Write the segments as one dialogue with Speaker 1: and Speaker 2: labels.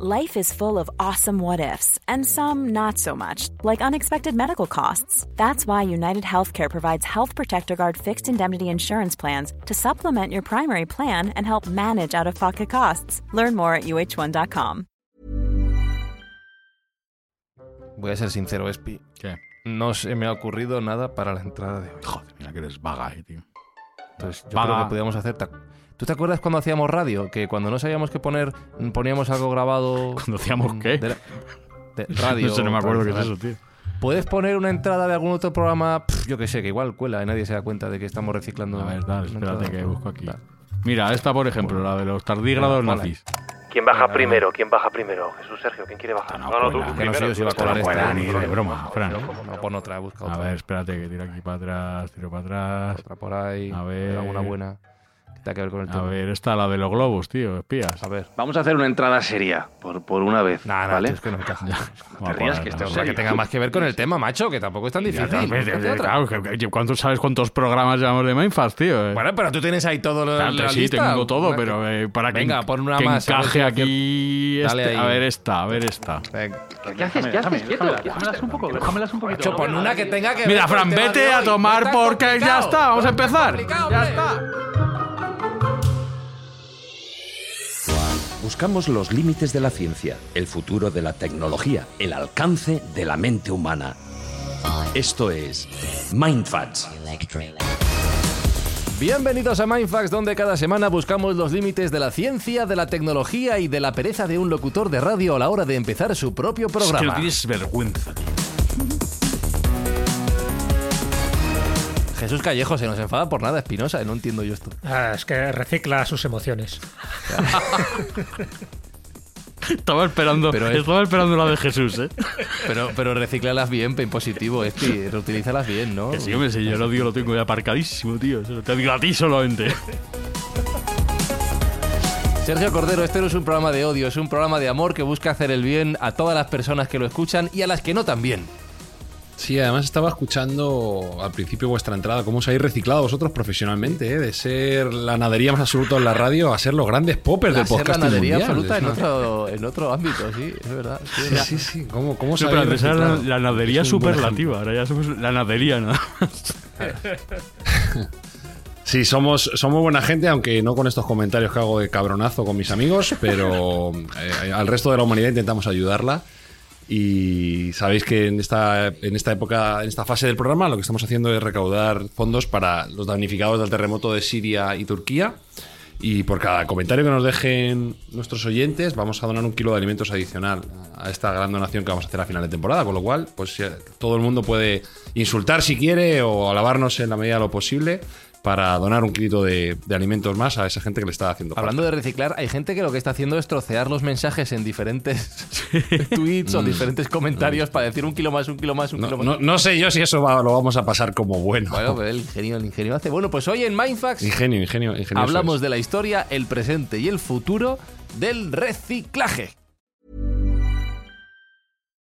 Speaker 1: Life is full of awesome what ifs, and some not so much, like unexpected medical costs. That's why United Healthcare provides Health Protector Guard fixed indemnity insurance plans to supplement your primary plan and help manage out of pocket costs. Learn more at uh1.com.
Speaker 2: Voy a ser sincero, Espi.
Speaker 3: ¿Qué?
Speaker 2: No se me ha ocurrido nada para la entrada de hoy.
Speaker 3: Joder, mira que eres vaga, eh, tío.
Speaker 2: Entonces, yo
Speaker 3: Vaga.
Speaker 2: creo que podíamos hacer. ¿Tú te acuerdas cuando hacíamos radio? Que cuando no sabíamos qué poner, poníamos algo grabado.
Speaker 3: ¿Cuando hacíamos qué?
Speaker 2: de la- de radio.
Speaker 3: no sé, no me acuerdo qué es eso, tío.
Speaker 2: ¿Puedes poner una entrada de algún otro programa? Pff, yo que sé, que igual cuela y nadie se da cuenta de que estamos reciclando.
Speaker 3: A ver, dale, espérate
Speaker 2: entrada.
Speaker 3: que busco aquí.
Speaker 2: Dale.
Speaker 3: Mira, esta, por ejemplo, la de los tardígrados nazis.
Speaker 4: ¿Quién baja primero? ¿Quién baja primero? Jesús Sergio, ¿quién quiere bajar?
Speaker 3: No,
Speaker 4: No, no, tú.
Speaker 2: Que no sé yo si va a
Speaker 4: tú,
Speaker 2: colar
Speaker 3: no
Speaker 2: esta.
Speaker 3: ni de
Speaker 2: No,
Speaker 3: broma, Fran.
Speaker 2: No, no, pon otra, busca otra.
Speaker 3: A ver, espérate que tiro aquí para atrás, tiro para atrás.
Speaker 2: Otra por ahí.
Speaker 3: A ver.
Speaker 2: Alguna buena. Que tenga que ver con el
Speaker 3: A
Speaker 2: tema.
Speaker 3: ver, esta, la de los globos, tío, espías.
Speaker 2: A ver.
Speaker 4: Vamos a hacer una entrada seria, por, por una vez,
Speaker 2: Nada,
Speaker 4: ¿vale?
Speaker 2: es que no encaja.
Speaker 3: Vamos a
Speaker 4: rías, que este
Speaker 3: no
Speaker 2: O
Speaker 3: sé.
Speaker 2: sea, que tenga más que ver con el tema, macho, que tampoco es tan difícil.
Speaker 3: ya, ya, ya, claro, que- ¿cuántos sabes cuántos programas llevamos de Mindfast, tío?
Speaker 2: Bueno, pero tú tienes ahí todo lo
Speaker 3: Claro,
Speaker 2: la
Speaker 3: sí,
Speaker 2: lista.
Speaker 3: tengo todo, pero eh, para que,
Speaker 2: Venga, pon una
Speaker 3: que
Speaker 2: más, a
Speaker 3: encaje aquí.
Speaker 2: Dale
Speaker 3: este-
Speaker 2: ahí.
Speaker 3: a ver esta, a ver esta.
Speaker 2: Venga.
Speaker 4: ¿Qué haces? ¿Qué haces?
Speaker 5: Déjamelas un poco, déjamelas un poquito.
Speaker 2: Pon una que tenga que ver
Speaker 3: Mira,
Speaker 2: con el
Speaker 3: Fran, vete a tomar
Speaker 2: No
Speaker 3: porque ya está, vamos a
Speaker 2: No
Speaker 3: empezar. Ya está.
Speaker 6: Buscamos los límites de la ciencia, el futuro de la tecnología, el alcance de la mente humana. Esto es Mindfacts.
Speaker 2: Bienvenidos a Mindfax, donde cada semana buscamos los límites de la ciencia, de la tecnología y de la pereza de un locutor de radio a la hora de empezar su propio
Speaker 3: Es que
Speaker 2: programa.
Speaker 3: no tienes vergüenza, tío.
Speaker 2: Jesús Callejo se nos enfada por nada, Espinosa, no entiendo yo esto.
Speaker 5: Ah, es que recicla sus emociones.
Speaker 3: Estaba esperando,
Speaker 2: Pero es-
Speaker 3: estaba esperando la de Jesús, ¿eh?
Speaker 2: Pero, pero recíclalas bien, en positivo, Espi, reutilízalas bien, ¿no?
Speaker 3: Que sí, hombre, si yo lo digo, lo tengo ya aparcadísimo, tío. Te digo a ti solamente.
Speaker 2: Sergio Cordero, este no es un programa de odio, es un programa de amor que busca hacer el bien a todas las personas que lo escuchan y a las que no también.
Speaker 7: Sí, además estaba escuchando al principio vuestra entrada, cómo os habéis reciclado vosotros profesionalmente, ¿eh? de ser la nadería más absoluta en la radio a ser los grandes poppers
Speaker 2: La
Speaker 7: del podcast
Speaker 2: ganadería
Speaker 7: mundial.
Speaker 2: absoluta en otro, en otro ámbito, sí, es verdad. sí, es
Speaker 7: Sí,
Speaker 2: verdad.
Speaker 7: sí, sí. ¿Cómo, cómo
Speaker 3: No,
Speaker 7: os
Speaker 3: pero
Speaker 7: habéis
Speaker 3: antes era la, la nadería superlativa, ahora ya somos la nadería, ¿no?
Speaker 7: Sí, somos, somos buena gente, aunque no con estos comentarios que hago de cabronazo con mis amigos, pero eh, al resto de la humanidad intentamos ayudarla. Y sabéis que en esta, en esta época, en esta fase del programa, lo que estamos haciendo es recaudar fondos para los damnificados del terremoto de Siria y Turquía. Y por cada comentario que nos dejen nuestros oyentes, vamos a donar un kilo de alimentos adicional a esta gran donación que vamos a hacer a final de temporada. Con lo cual, pues eh, todo el mundo puede insultar si quiere o alabarnos en la medida de lo posible para donar un kilito de, de alimentos más a esa gente que le está haciendo falta.
Speaker 2: Hablando de reciclar, hay gente que lo que está haciendo es trocear los mensajes en diferentes tweets o diferentes comentarios para decir un kilo más, un kilo más, un
Speaker 7: No,
Speaker 2: kilo más.
Speaker 7: no- no sé yo si eso va- lo vamos a pasar como bueno.
Speaker 2: Bueno, pero el ingenio, el ingenio hace. Bueno, pues hoy en Mindfax
Speaker 7: Ingenio, ingenio, ingenioso
Speaker 2: hablamos de la historia, el presente y el futuro del reciclaje.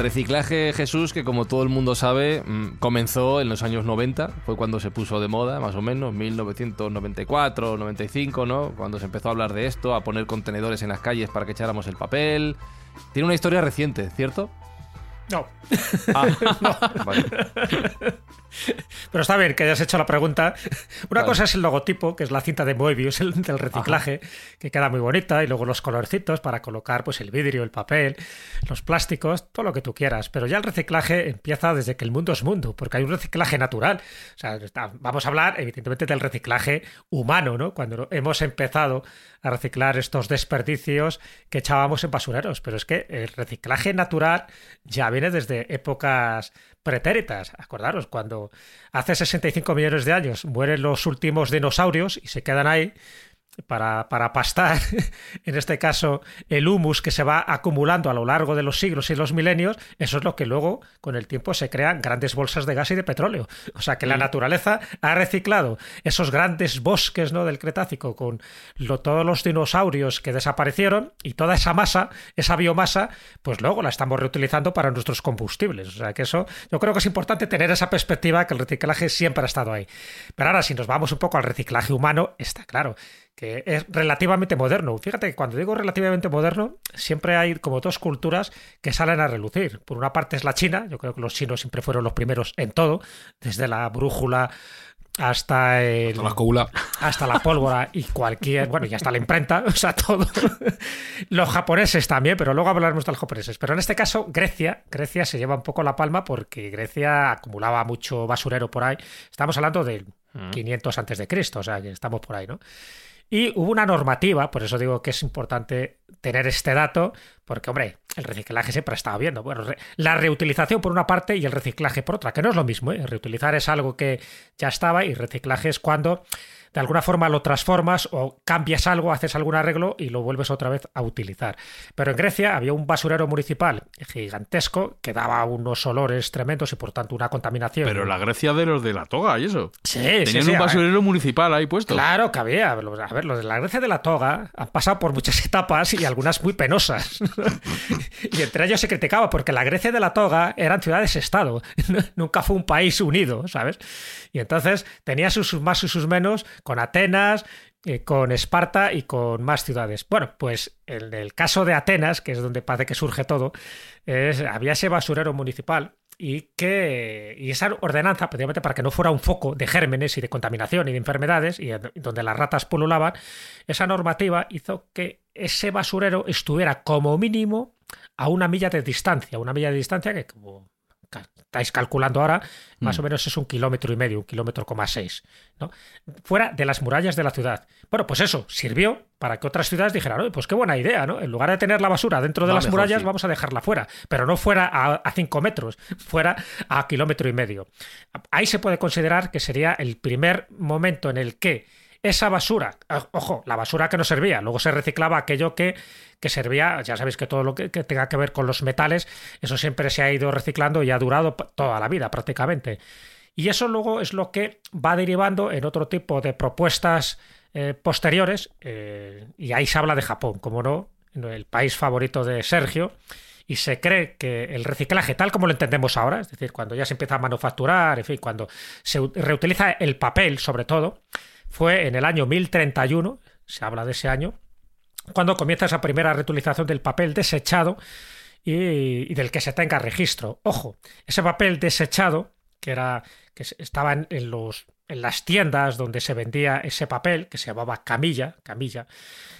Speaker 2: Reciclaje Jesús, que como todo el mundo sabe, mm, comenzó en los años 90, fue cuando se puso de moda, más o menos, 1994, 95, ¿no? Cuando se empezó a hablar de esto, a poner contenedores en las calles para que echáramos el papel. Tiene una historia reciente, ¿cierto?
Speaker 5: No.
Speaker 2: Ah, vale.
Speaker 5: Pero está bien que hayas hecho la pregunta. Una cosa es el logotipo, que es la cinta de Moebius, el del reciclaje, que queda muy bonita, y luego los colorcitos para colocar pues el vidrio, el papel, los plásticos, todo lo que tú quieras. Pero ya el reciclaje empieza desde que el mundo es mundo, porque hay un reciclaje natural. O sea, vamos a hablar, evidentemente, del reciclaje humano, ¿no? Cuando hemos empezado a reciclar estos desperdicios que echábamos en basureros. Pero es que el reciclaje natural ya viene desde épocas pretéritas. Acordaros, cuando hace 65 millones de años mueren los últimos dinosaurios y se quedan ahí, para, para, pastar, en este caso, el humus que se va acumulando a lo largo de los siglos y los milenios, eso es lo que luego, con el tiempo, se crean grandes bolsas de gas y de petróleo. O sea que la naturaleza ha reciclado esos grandes bosques ¿no? del Cretácico con todos los dinosaurios que desaparecieron y toda esa masa, esa biomasa, pues luego la estamos reutilizando para nuestros combustibles. O sea que eso, yo creo que es importante tener esa perspectiva que el reciclaje siempre ha estado ahí. Pero ahora, si nos vamos un poco al reciclaje humano, está claro que es relativamente moderno. Fíjate que cuando digo relativamente moderno, siempre hay como dos culturas que salen a relucir. Por una parte es la China, yo creo que los chinos siempre fueron los primeros en todo, desde la brújula hasta el,
Speaker 7: hasta la cúpula.
Speaker 5: hasta la pólvora y cualquier, bueno, y hasta la imprenta, o sea, todo. Los japoneses también, pero luego hablaremos de los japoneses. Pero en este caso, Grecia, Grecia se lleva un poco la palma porque Grecia acumulaba mucho basurero por ahí. Estamos hablando del 500 antes de Cristo, o sea, que estamos por ahí, ¿no? Y hubo una normativa, por eso digo que es importante tener este dato, porque, hombre, el reciclaje siempre ha estado viendo. Bueno, la reutilización por una parte y el reciclaje por otra, que no es lo mismo. ¿eh? Reutilizar es algo que ya estaba y reciclaje es cuando de alguna forma lo transformas o cambias algo, haces algún arreglo y lo vuelves otra vez a utilizar. Pero en Grecia había un basurero municipal gigantesco que daba unos olores tremendos y por tanto una contaminación.
Speaker 3: Pero la Grecia de los de la toga y eso.
Speaker 5: Sí,
Speaker 3: Tenían
Speaker 5: sí,
Speaker 3: un basurero municipal ahí puesto.
Speaker 5: Claro que había. A ver, los de la Grecia de la toga han pasado por muchas etapas y algunas muy penosas. y entre ellos se criticaba porque la Grecia de la toga eran ciudades-estado. Nunca fue un país unido, ¿sabes? Y entonces tenía sus más y sus menos con Atenas, eh, con Esparta y con más ciudades. Bueno, pues en el caso de Atenas, que es donde parece que surge todo, es, había ese basurero municipal y que y esa ordenanza, precisamente para que no fuera un foco de gérmenes y de contaminación y de enfermedades y donde las ratas pululaban, esa normativa hizo que ese basurero estuviera como mínimo a una milla de distancia, una milla de distancia que como estáis calculando ahora, más o menos es un kilómetro y medio, un kilómetro coma seis, ¿no? Fuera de las murallas de la ciudad. Bueno, pues eso sirvió para que otras ciudades dijeran, Oye, pues qué buena idea, ¿no? En lugar de tener la basura dentro de
Speaker 2: Va
Speaker 5: las
Speaker 2: mejor,
Speaker 5: murallas,
Speaker 2: sí.
Speaker 5: vamos a dejarla fuera, pero no fuera a, a cinco metros, fuera a kilómetro y medio. Ahí se puede considerar que sería el primer momento en el que esa basura, o- ojo, la basura que no servía, luego se reciclaba aquello que, que servía, ya sabéis que todo lo que, tenga que ver con los metales, eso siempre se ha ido reciclando y ha durado toda la vida prácticamente. Y eso luego es lo que va derivando en otro tipo de propuestas eh, posteriores, eh, y ahí se habla de Japón, como no, el país favorito de Sergio, y se cree que el reciclaje, tal como lo entendemos ahora, es decir, cuando ya se empieza a manufacturar, en fin, cuando se reutiliza el papel sobre todo, fue en el año 1031, se habla de ese año, cuando comienza esa primera reutilización del papel desechado y, del que se tenga registro. Ojo, ese papel desechado, que era que estaba en, en los en las tiendas donde se vendía ese papel, que se llamaba camilla, camilla,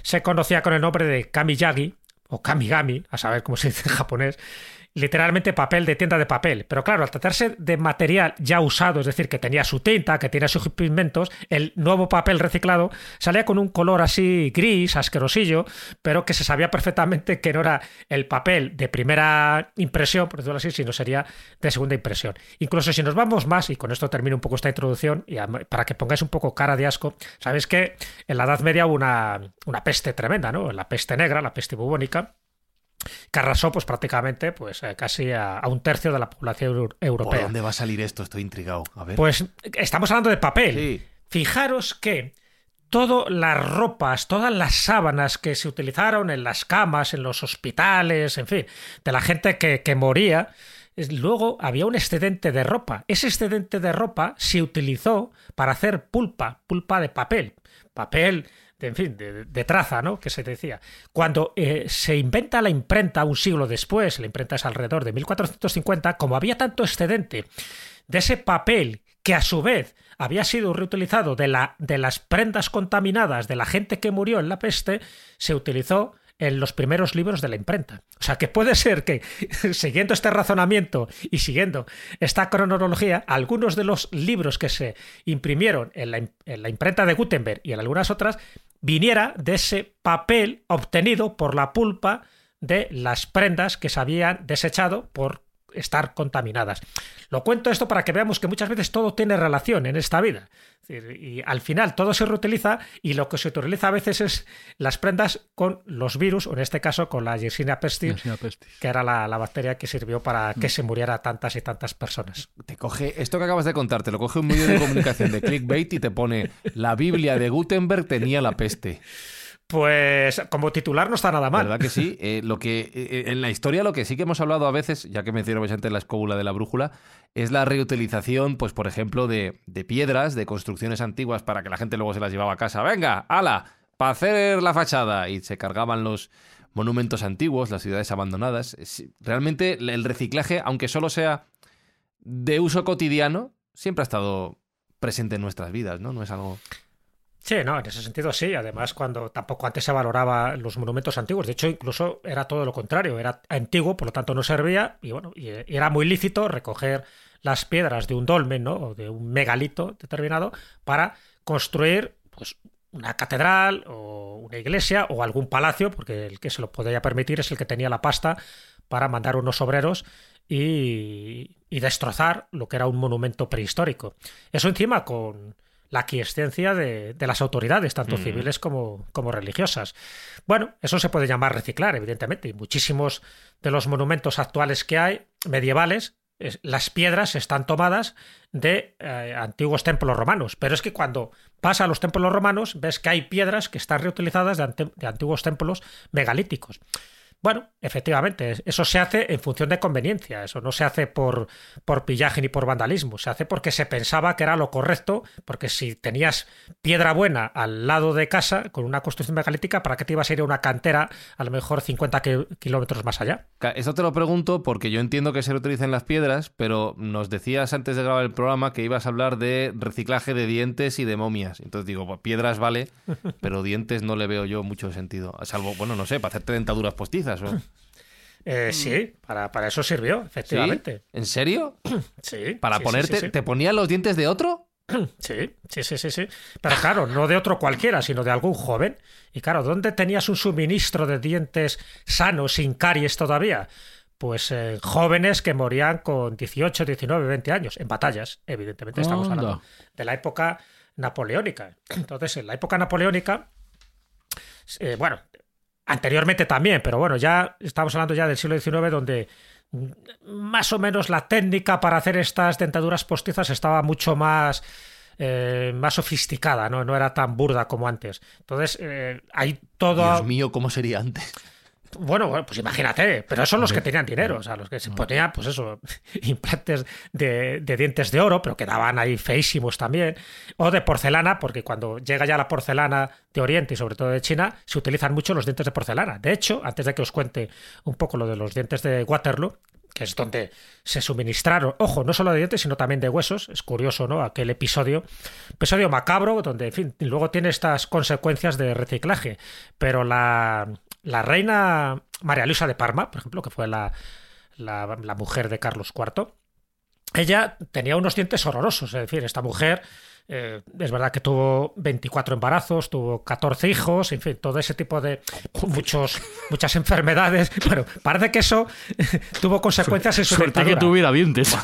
Speaker 5: se conocía con el nombre de kamiyagi o kamigami, a saber cómo se dice en japonés, literalmente papel de tienda de papel. Pero claro, al tratarse de material ya usado, es decir, que tenía su tinta, que tenía sus pigmentos, el nuevo papel reciclado salía con un color así gris, asquerosillo, pero que se sabía perfectamente que no era el papel de primera impresión, por decirlo así, sino sería de segunda impresión. Incluso si nos vamos más, y con esto termino un poco esta introducción, y para que pongáis un poco cara de asco, sabéis que en la Edad Media hubo una, una peste tremenda, ¿no? La peste negra, la peste bubónica, que arrasó pues prácticamente pues eh, casi a, a un tercio de la población euro-
Speaker 2: ¿Por
Speaker 5: europea.
Speaker 2: dónde va a salir esto? Estoy intrigado. A ver.
Speaker 5: Pues estamos hablando de papel.
Speaker 2: Sí.
Speaker 5: Fijaros que todas las ropas, todas las sábanas que se utilizaron en las camas, en los hospitales, en fin, de la gente que, que moría, luego había un excedente de ropa. Ese excedente de ropa se utilizó para hacer pulpa, pulpa de papel. Papel de, en fin, de, traza, ¿no? Que se decía. Cuando eh, se inventa la imprenta un siglo después, la imprenta es alrededor de 1450, como había tanto excedente de ese papel que a su vez había sido reutilizado de, la, de las prendas contaminadas de la gente que murió en la peste, se utilizó en los primeros libros de la imprenta. O sea que puede ser que, siguiendo este razonamiento y siguiendo esta cronología, algunos de los libros que se imprimieron en la, en la imprenta de Gutenberg y en algunas otras, viniera de ese papel obtenido por la pulpa de las prendas que se habían desechado por estar contaminadas. Lo cuento esto para que veamos que muchas veces todo tiene relación en esta vida. Y al final todo se reutiliza y lo que se utiliza a veces es las prendas con los virus, o en este caso con la Yersinia pestis, que era la, bacteria que sirvió para que mm. se muriera tantas y tantas personas.
Speaker 2: Te coge, esto que acabas de contar, te lo coge un medio de comunicación de clickbait y te pone la Biblia de Gutenberg tenía la peste.
Speaker 5: Pues como titular no está nada mal.
Speaker 2: ¿Verdad que sí? Eh, lo que, eh, en la historia lo que sí que hemos hablado a veces, ya que mencionamos antes la escóbula de la brújula, es la reutilización, pues por ejemplo, de, de, piedras, de construcciones antiguas para que la gente luego se las llevaba a casa. Venga, ala, para hacer la fachada. Y se cargaban los monumentos antiguos, las ciudades abandonadas. Realmente el reciclaje, aunque solo sea de uso cotidiano, siempre ha estado presente en nuestras vidas, ¿no? No es algo...
Speaker 5: Sí, no, en ese sentido sí. Además, cuando tampoco antes se valoraba los monumentos antiguos. De hecho, incluso era todo lo contrario. Era antiguo, por lo tanto no servía. Y bueno, y era muy lícito recoger las piedras de un dolmen, ¿no? O de un megalito determinado para construir, pues, una catedral o una iglesia o algún palacio, porque el que se lo podía permitir es el que tenía la pasta para mandar unos obreros y, y destrozar lo que era un monumento prehistórico. Eso encima con la quiescencia de, las autoridades, tanto mm. civiles como, como, religiosas. Bueno, eso se puede llamar reciclar, evidentemente, y muchísimos de los monumentos actuales que hay, medievales, las piedras están tomadas de eh, antiguos templos romanos, pero es que cuando pasa a los templos romanos ves que hay piedras que están reutilizadas de antiguos templos megalíticos. Bueno, efectivamente, eso se hace en función de conveniencia, eso no se hace por, por pillaje ni por vandalismo, se hace porque se pensaba que era lo correcto, porque si tenías piedra buena al lado de casa con una construcción megalítica, ¿para qué te ibas a ir a una cantera a lo mejor 50 kilómetros más allá?
Speaker 2: Eso te lo pregunto porque yo entiendo que se reutilizan las piedras, pero nos decías antes de grabar el programa que ibas a hablar de reciclaje de dientes y de momias. Entonces digo, pues piedras vale, pero dientes no le veo yo mucho sentido, salvo, bueno, no sé, para hacerte dentaduras postizas
Speaker 5: eh, sí, para, para, eso sirvió, efectivamente.
Speaker 2: ¿En serio?
Speaker 5: Sí.
Speaker 2: ¿Para ponerte. ¿Te ponían los dientes de otro?
Speaker 5: Sí, sí, sí, sí, sí. Pero claro, no de otro cualquiera, sino de algún joven. Y claro, ¿dónde tenías un suministro de dientes sanos, sin caries todavía? Pues eh, jóvenes que morían con 18, 19, 20 años, en batallas, evidentemente estamos hablando de la época napoleónica. Entonces, en la época napoleónica, eh, bueno, Anteriormente también, pero bueno, ya estamos hablando ya del siglo XIX donde más o menos la técnica para hacer estas dentaduras postizas estaba mucho más, eh, más sofisticada, ¿no? no era tan burda como antes. Entonces, eh, hay todo...
Speaker 2: Dios mío, ¿cómo sería antes?
Speaker 5: Bueno, pues imagínate, pero esos son los que tenían dinero, o sea, los que se ponían, pues eso, implantes de, dientes de oro, pero quedaban ahí feísimos también, o de porcelana, porque cuando llega ya la porcelana de Oriente y sobre todo de China, se utilizan mucho los dientes de porcelana. De hecho, antes de que os cuente un poco lo de los dientes de Waterloo, que es donde se suministraron, ojo, no solo de dientes, sino también de huesos. Es curioso, ¿no? Aquel episodio, episodio macabro, donde, en fin, luego tiene estas consecuencias de reciclaje. Pero la, la reina María Luisa de Parma, por ejemplo, que fue la, la, mujer de Carlos IV, ella tenía unos dientes horrorosos. Es decir, esta mujer eh, es verdad que tuvo 24 embarazos, tuvo 14 hijos, en fin, todo ese tipo de muchos, muchas enfermedades. Bueno, parece que eso tuvo consecuencias en su
Speaker 3: Suerte que tuviera dientes.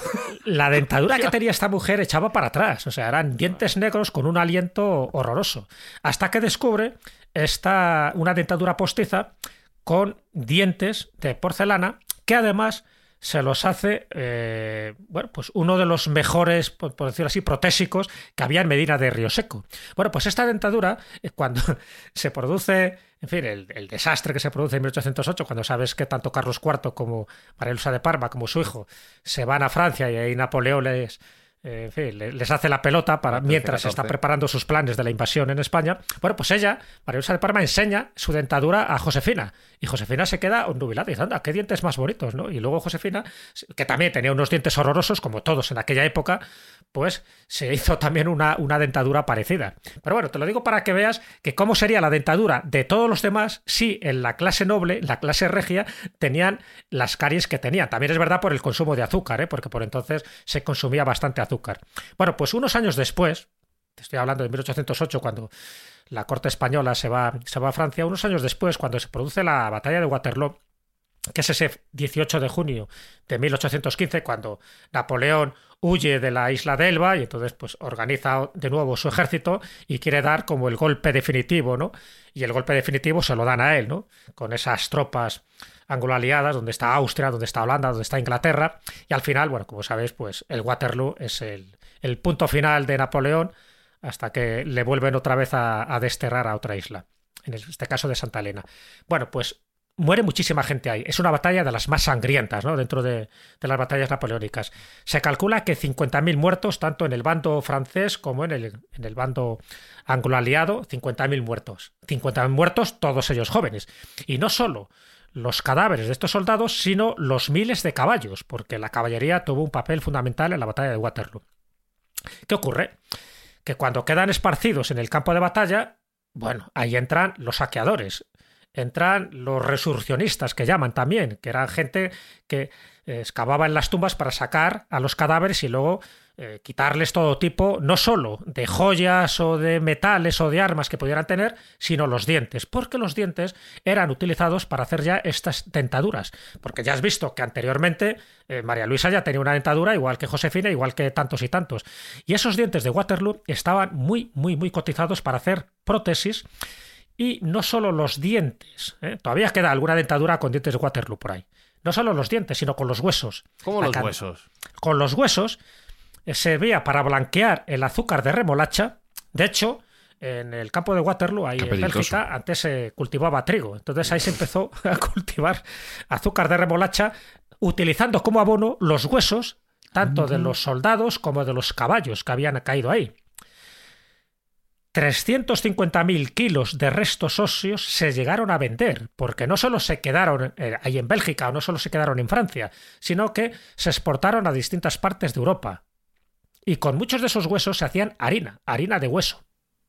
Speaker 5: La dentadura que tenía esta mujer echaba para atrás, o sea, eran dientes negros con un aliento horroroso. Hasta que descubre esta, una dentadura postiza con dientes de porcelana que además se los hace, eh, bueno, pues uno de los mejores, por, decirlo así, protésicos que había en Medina de Río Seco. Bueno, pues esta dentadura, eh, cuando se produce, en fin, el, desastre que se produce en 1808, cuando sabes que tanto Carlos IV como María de Parma, como su hijo, se van a Francia y ahí Napoleón les, eh, en fin, le- les hace la pelota para, mientras
Speaker 2: 14.
Speaker 5: está preparando sus planes de la invasión en España. Bueno, pues ella, María Luisa de Parma, enseña su dentadura a Josefina. Y Josefina se queda nubilada y dice, anda, qué dientes más bonitos, ¿no? Y luego Josefina, que también tenía unos dientes horrorosos, como todos en aquella época, pues se hizo también una, una dentadura parecida. Pero bueno, te lo digo para que veas que cómo sería la dentadura de todos los demás si en la clase noble, la clase regia, tenían las caries que tenían. También es verdad por el consumo de azúcar, ¿eh? porque por entonces se consumía bastante azúcar. Bueno, pues unos años después, te estoy hablando de 1808, cuando la corte española se va, se va a Francia, unos años después, cuando se produce la batalla de Waterloo, que es ese 18 de junio de 1815, cuando Napoleón huye de la isla de Elba y entonces pues organiza de nuevo su ejército y quiere dar como el golpe definitivo, ¿no? Y el golpe definitivo se lo dan a él, ¿no? Con esas tropas anglo-aliadas, donde está Austria, donde está Holanda, donde está Inglaterra, y al final, bueno, como sabéis, pues el Waterloo es el, punto final de Napoleón hasta que le vuelven otra vez a, desterrar a otra isla, en este caso de Santa Elena. Bueno, pues muere muchísima gente ahí. Es una batalla de las más sangrientas, ¿no? Dentro de, de las batallas napoleónicas. Se calcula que 50.000 muertos, tanto en el bando francés como en el, en el bando anglo-aliado, 50.000 muertos. 50.000 muertos, todos ellos jóvenes. Y no solo los cadáveres de estos soldados, sino los miles de caballos, porque la caballería tuvo un papel fundamental en la batalla de Waterloo. ¿Qué ocurre? Que cuando quedan esparcidos en el campo de batalla, bueno, ahí entran los saqueadores, entran los resurreccionistas que llaman también, que eran gente que eh, excavaba en las tumbas para sacar a los cadáveres y luego eh, quitarles todo tipo, no solo de joyas o de metales o de armas que pudieran tener, sino los dientes, porque los dientes eran utilizados para hacer ya estas dentaduras. Porque ya has visto que anteriormente eh, María Luisa ya tenía una dentadura igual que Josefina, igual que tantos y tantos. Y esos dientes de Waterloo estaban muy, muy, muy cotizados para hacer prótesis. Y no solo los dientes, ¿eh? todavía queda alguna dentadura con dientes de Waterloo por ahí. No solo los dientes, sino con los huesos.
Speaker 2: ¿Cómo
Speaker 5: La
Speaker 2: los huesos?
Speaker 5: Con los huesos servía para blanquear el azúcar de remolacha. De hecho, en el campo de Waterloo, ahí en. Bélgica, antes se cultivaba trigo. Entonces ahí se empezó a cultivar azúcar de remolacha utilizando como abono los huesos tanto de los soldados como de los caballos que habían caído ahí. 350.000 kilos de restos óseos se llegaron a vender, porque no solo se quedaron eh, ahí en Bélgica o no solo se quedaron en Francia, sino que se exportaron a distintas partes de Europa. Y con muchos de esos huesos se hacían harina, harina de hueso.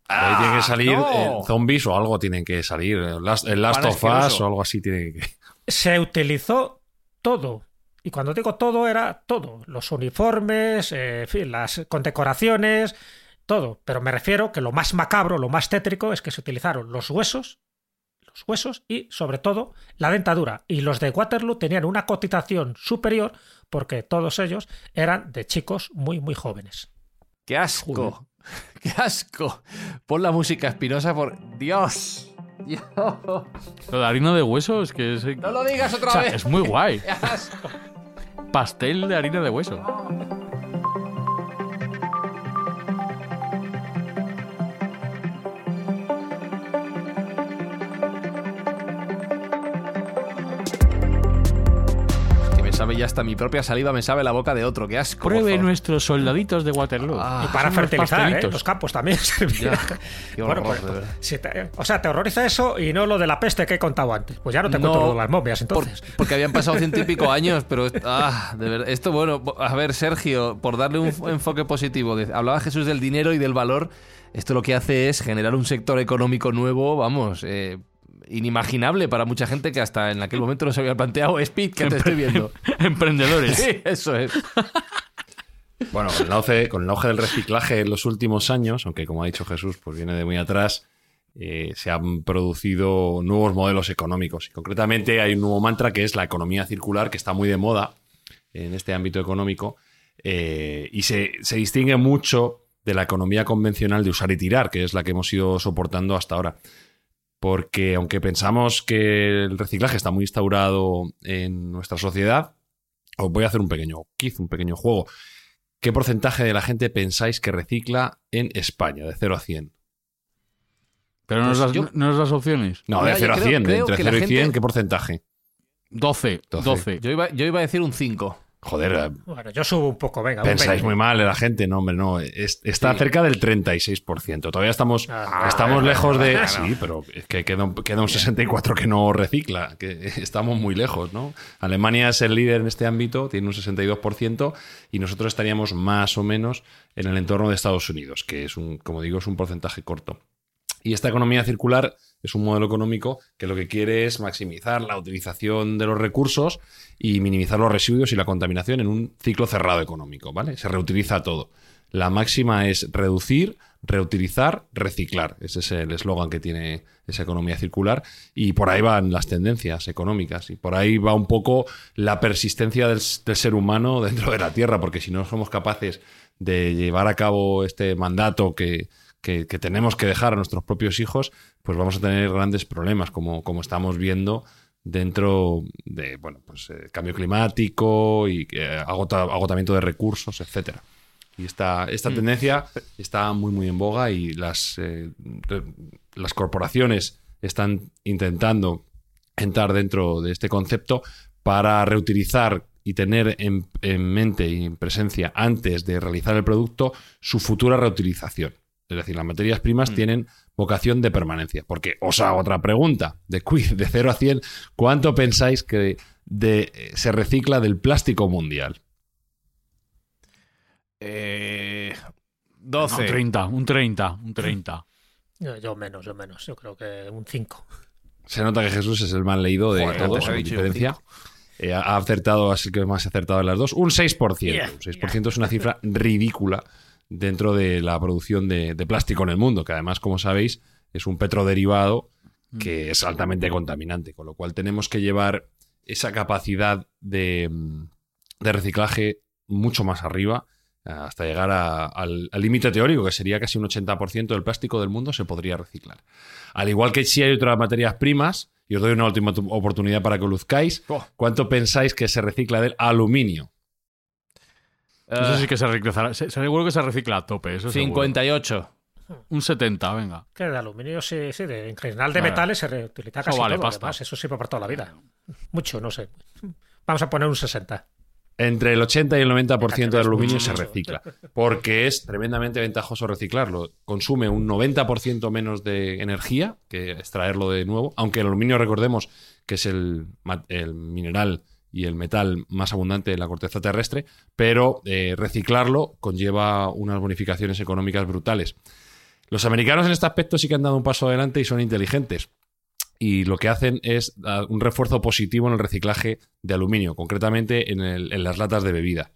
Speaker 7: Ahí tienen que salir
Speaker 2: no.
Speaker 7: eh, zombies o algo tienen que salir. El Last, el Last of Us o algo así tiene que.
Speaker 5: Se utilizó todo. Y cuando digo todo, era todo. Los uniformes, eh, en fin, las condecoraciones, todo. Pero me refiero que lo más macabro, lo más tétrico, es que se utilizaron los huesos, los huesos y, sobre todo, la dentadura. Y los de Waterloo tenían una cotización superior porque todos ellos eran de chicos muy, muy jóvenes.
Speaker 2: ¡Qué asco! ¡Qué asco! Pon la música espinosa por... ¡Dios! ¡Dios!
Speaker 3: Lo de harina de hueso es que es,
Speaker 2: ¡No lo digas otra
Speaker 3: o sea,
Speaker 2: vez!
Speaker 3: es muy guay.
Speaker 2: ¡Qué asco!
Speaker 3: Pastel de harina de hueso.
Speaker 2: Que sabe ya hasta mi propia saliva, me sabe la boca de otro. ¡Qué asco!
Speaker 3: Pruebe nuestros soldaditos de Waterloo.
Speaker 2: Ah,
Speaker 5: y para
Speaker 3: son unos
Speaker 5: fertilizar, ¿eh? los campos también servían.
Speaker 2: Ya. Qué horror,
Speaker 5: Bueno, pues, si te- o sea, te horroriza eso y no lo de la peste que he contado antes. Pues ya no te cuento lo de las momias,
Speaker 2: por-
Speaker 5: entonces.
Speaker 2: porque habían pasado ciento y pico años, pero ah, de verdad, esto bueno, a ver Sergio, por darle un enfoque positivo, de- hablaba Jesús del dinero y del valor, esto lo que hace es generar un sector económico nuevo, vamos, eh, inimaginable para mucha gente que hasta en aquel momento no se había planteado Speed, que te estoy viendo.
Speaker 3: Emprendedores.
Speaker 2: Sí, eso es.
Speaker 7: Bueno, con el, auge, con el auge del reciclaje en los últimos años, aunque como ha dicho Jesús, pues viene de muy atrás, eh, se han producido nuevos modelos económicos. Y concretamente hay un nuevo mantra que es la economía circular, que está muy de moda en este ámbito económico eh, y se, se distingue mucho de la economía convencional de usar y tirar, que es la que hemos ido soportando hasta ahora. Porque aunque pensamos que el reciclaje está muy instaurado en nuestra sociedad, os voy a hacer un pequeño quiz, un pequeño juego. ¿Qué porcentaje de la gente pensáis que recicla en España, de 0 a 100?
Speaker 3: Pero no, nos
Speaker 2: Pues
Speaker 3: das,
Speaker 2: yo-
Speaker 3: no nos das opciones.
Speaker 7: No,
Speaker 2: Mira,
Speaker 7: de
Speaker 2: yo
Speaker 7: 0 a
Speaker 2: creo-
Speaker 7: 100, de
Speaker 2: creo
Speaker 7: entre
Speaker 2: que la
Speaker 7: 0 y 100,
Speaker 2: gente-
Speaker 7: ¿qué porcentaje?
Speaker 3: 12.
Speaker 7: 12.
Speaker 3: 12.
Speaker 2: Yo iba, yo iba a decir un 5.
Speaker 7: Joder, eh,
Speaker 5: Bueno, yo subo un poco, venga.
Speaker 7: pensáis
Speaker 5: 20.
Speaker 7: muy mal de la gente, no, hombre, no. es- está cerca del 36%. Todavía estamos,
Speaker 5: Ah,
Speaker 7: estamos
Speaker 5: ah,
Speaker 7: lejos
Speaker 5: ah,
Speaker 7: de. Sí, pero es que queda un, queda un 64 que no recicla, que estamos muy lejos, ¿no? Alemania es el líder en este ámbito, tiene un 62%, y nosotros estaríamos más o menos en el entorno de Estados Unidos, que es un, como digo, es un porcentaje corto. Y esta economía circular es un modelo económico que lo que quiere es maximizar la utilización de los recursos y minimizar los residuos y la contaminación en un ciclo cerrado económico, ¿vale? Se reutiliza todo. La máxima es reducir, reutilizar, reciclar. Ese es el eslogan que tiene esa economía circular y por ahí van las tendencias económicas y por ahí va un poco la persistencia del, del ser humano dentro de la Tierra, porque si no somos capaces de llevar a cabo este mandato que, que- que tenemos que dejar a nuestros propios hijos, pues vamos a tener grandes problemas, como, como estamos viendo dentro de bueno pues eh, cambio climático y eh, agota- agotamiento de recursos, etcétera. Y esta, esta tendencia está muy muy en boga y las, eh, las corporaciones están intentando entrar dentro de este concepto para reutilizar y tener en, en mente y en presencia antes de realizar el producto su futura reutilización. Es decir, las materias primas tienen vocación de permanencia. Porque os hago otra pregunta de quiz de 0 a 100. ¿Cuánto pensáis que de- se recicla del plástico mundial?
Speaker 2: Eh,
Speaker 3: No,
Speaker 2: 12.
Speaker 3: un 30, un 30, un 30.
Speaker 5: Yo, yo menos, yo menos. Yo creo que un 5.
Speaker 7: Se nota que Jesús es el más leído de
Speaker 2: Joder,
Speaker 7: todos,
Speaker 2: dicho
Speaker 7: diferencia. Eh, ha acertado, así que más acertado en las dos. Un 6%.
Speaker 5: Yeah,
Speaker 7: Un 6% es una cifra ridícula dentro de la producción de, de plástico en el mundo, que además, como sabéis, es un petroderivado que es altamente contaminante, con lo cual tenemos que llevar esa capacidad de, mm, de reciclaje mucho más arriba eh, hasta llegar a- al límite teórico, que sería casi un 80% del plástico del mundo se podría reciclar. Al igual que si hay otras materias primas, y os doy una última tu- oportunidad para que luzcáis,
Speaker 2: Oh.
Speaker 7: ¿cuánto pensáis que se recicla del aluminio?
Speaker 3: Eso
Speaker 2: Eh,
Speaker 3: sí que se recicla. se- Seguro que se recicla a tope. Eso seguro.
Speaker 2: 58.
Speaker 3: Un 70, venga.
Speaker 5: Que de aluminio, sí, sí. De, en general de
Speaker 3: Vale.
Speaker 5: metales se reutiliza casi
Speaker 3: vale
Speaker 5: todo.
Speaker 3: pasta.
Speaker 5: Además, eso sirve para toda la vida. Mucho, no sé. Vamos a poner un 60.
Speaker 7: Entre el 80 y el 90% del aluminio se
Speaker 5: mucho.
Speaker 7: recicla, porque es tremendamente ventajoso reciclarlo. Consume un 90% menos de energía que extraerlo de nuevo, aunque el aluminio, recordemos que es el mineral y el metal más abundante en la corteza terrestre, pero eh, reciclarlo conlleva unas bonificaciones económicas brutales. Los americanos en este aspecto sí que han dado un paso adelante y son inteligentes. Y lo que hacen es un refuerzo positivo en el reciclaje de aluminio, concretamente en las latas de bebida.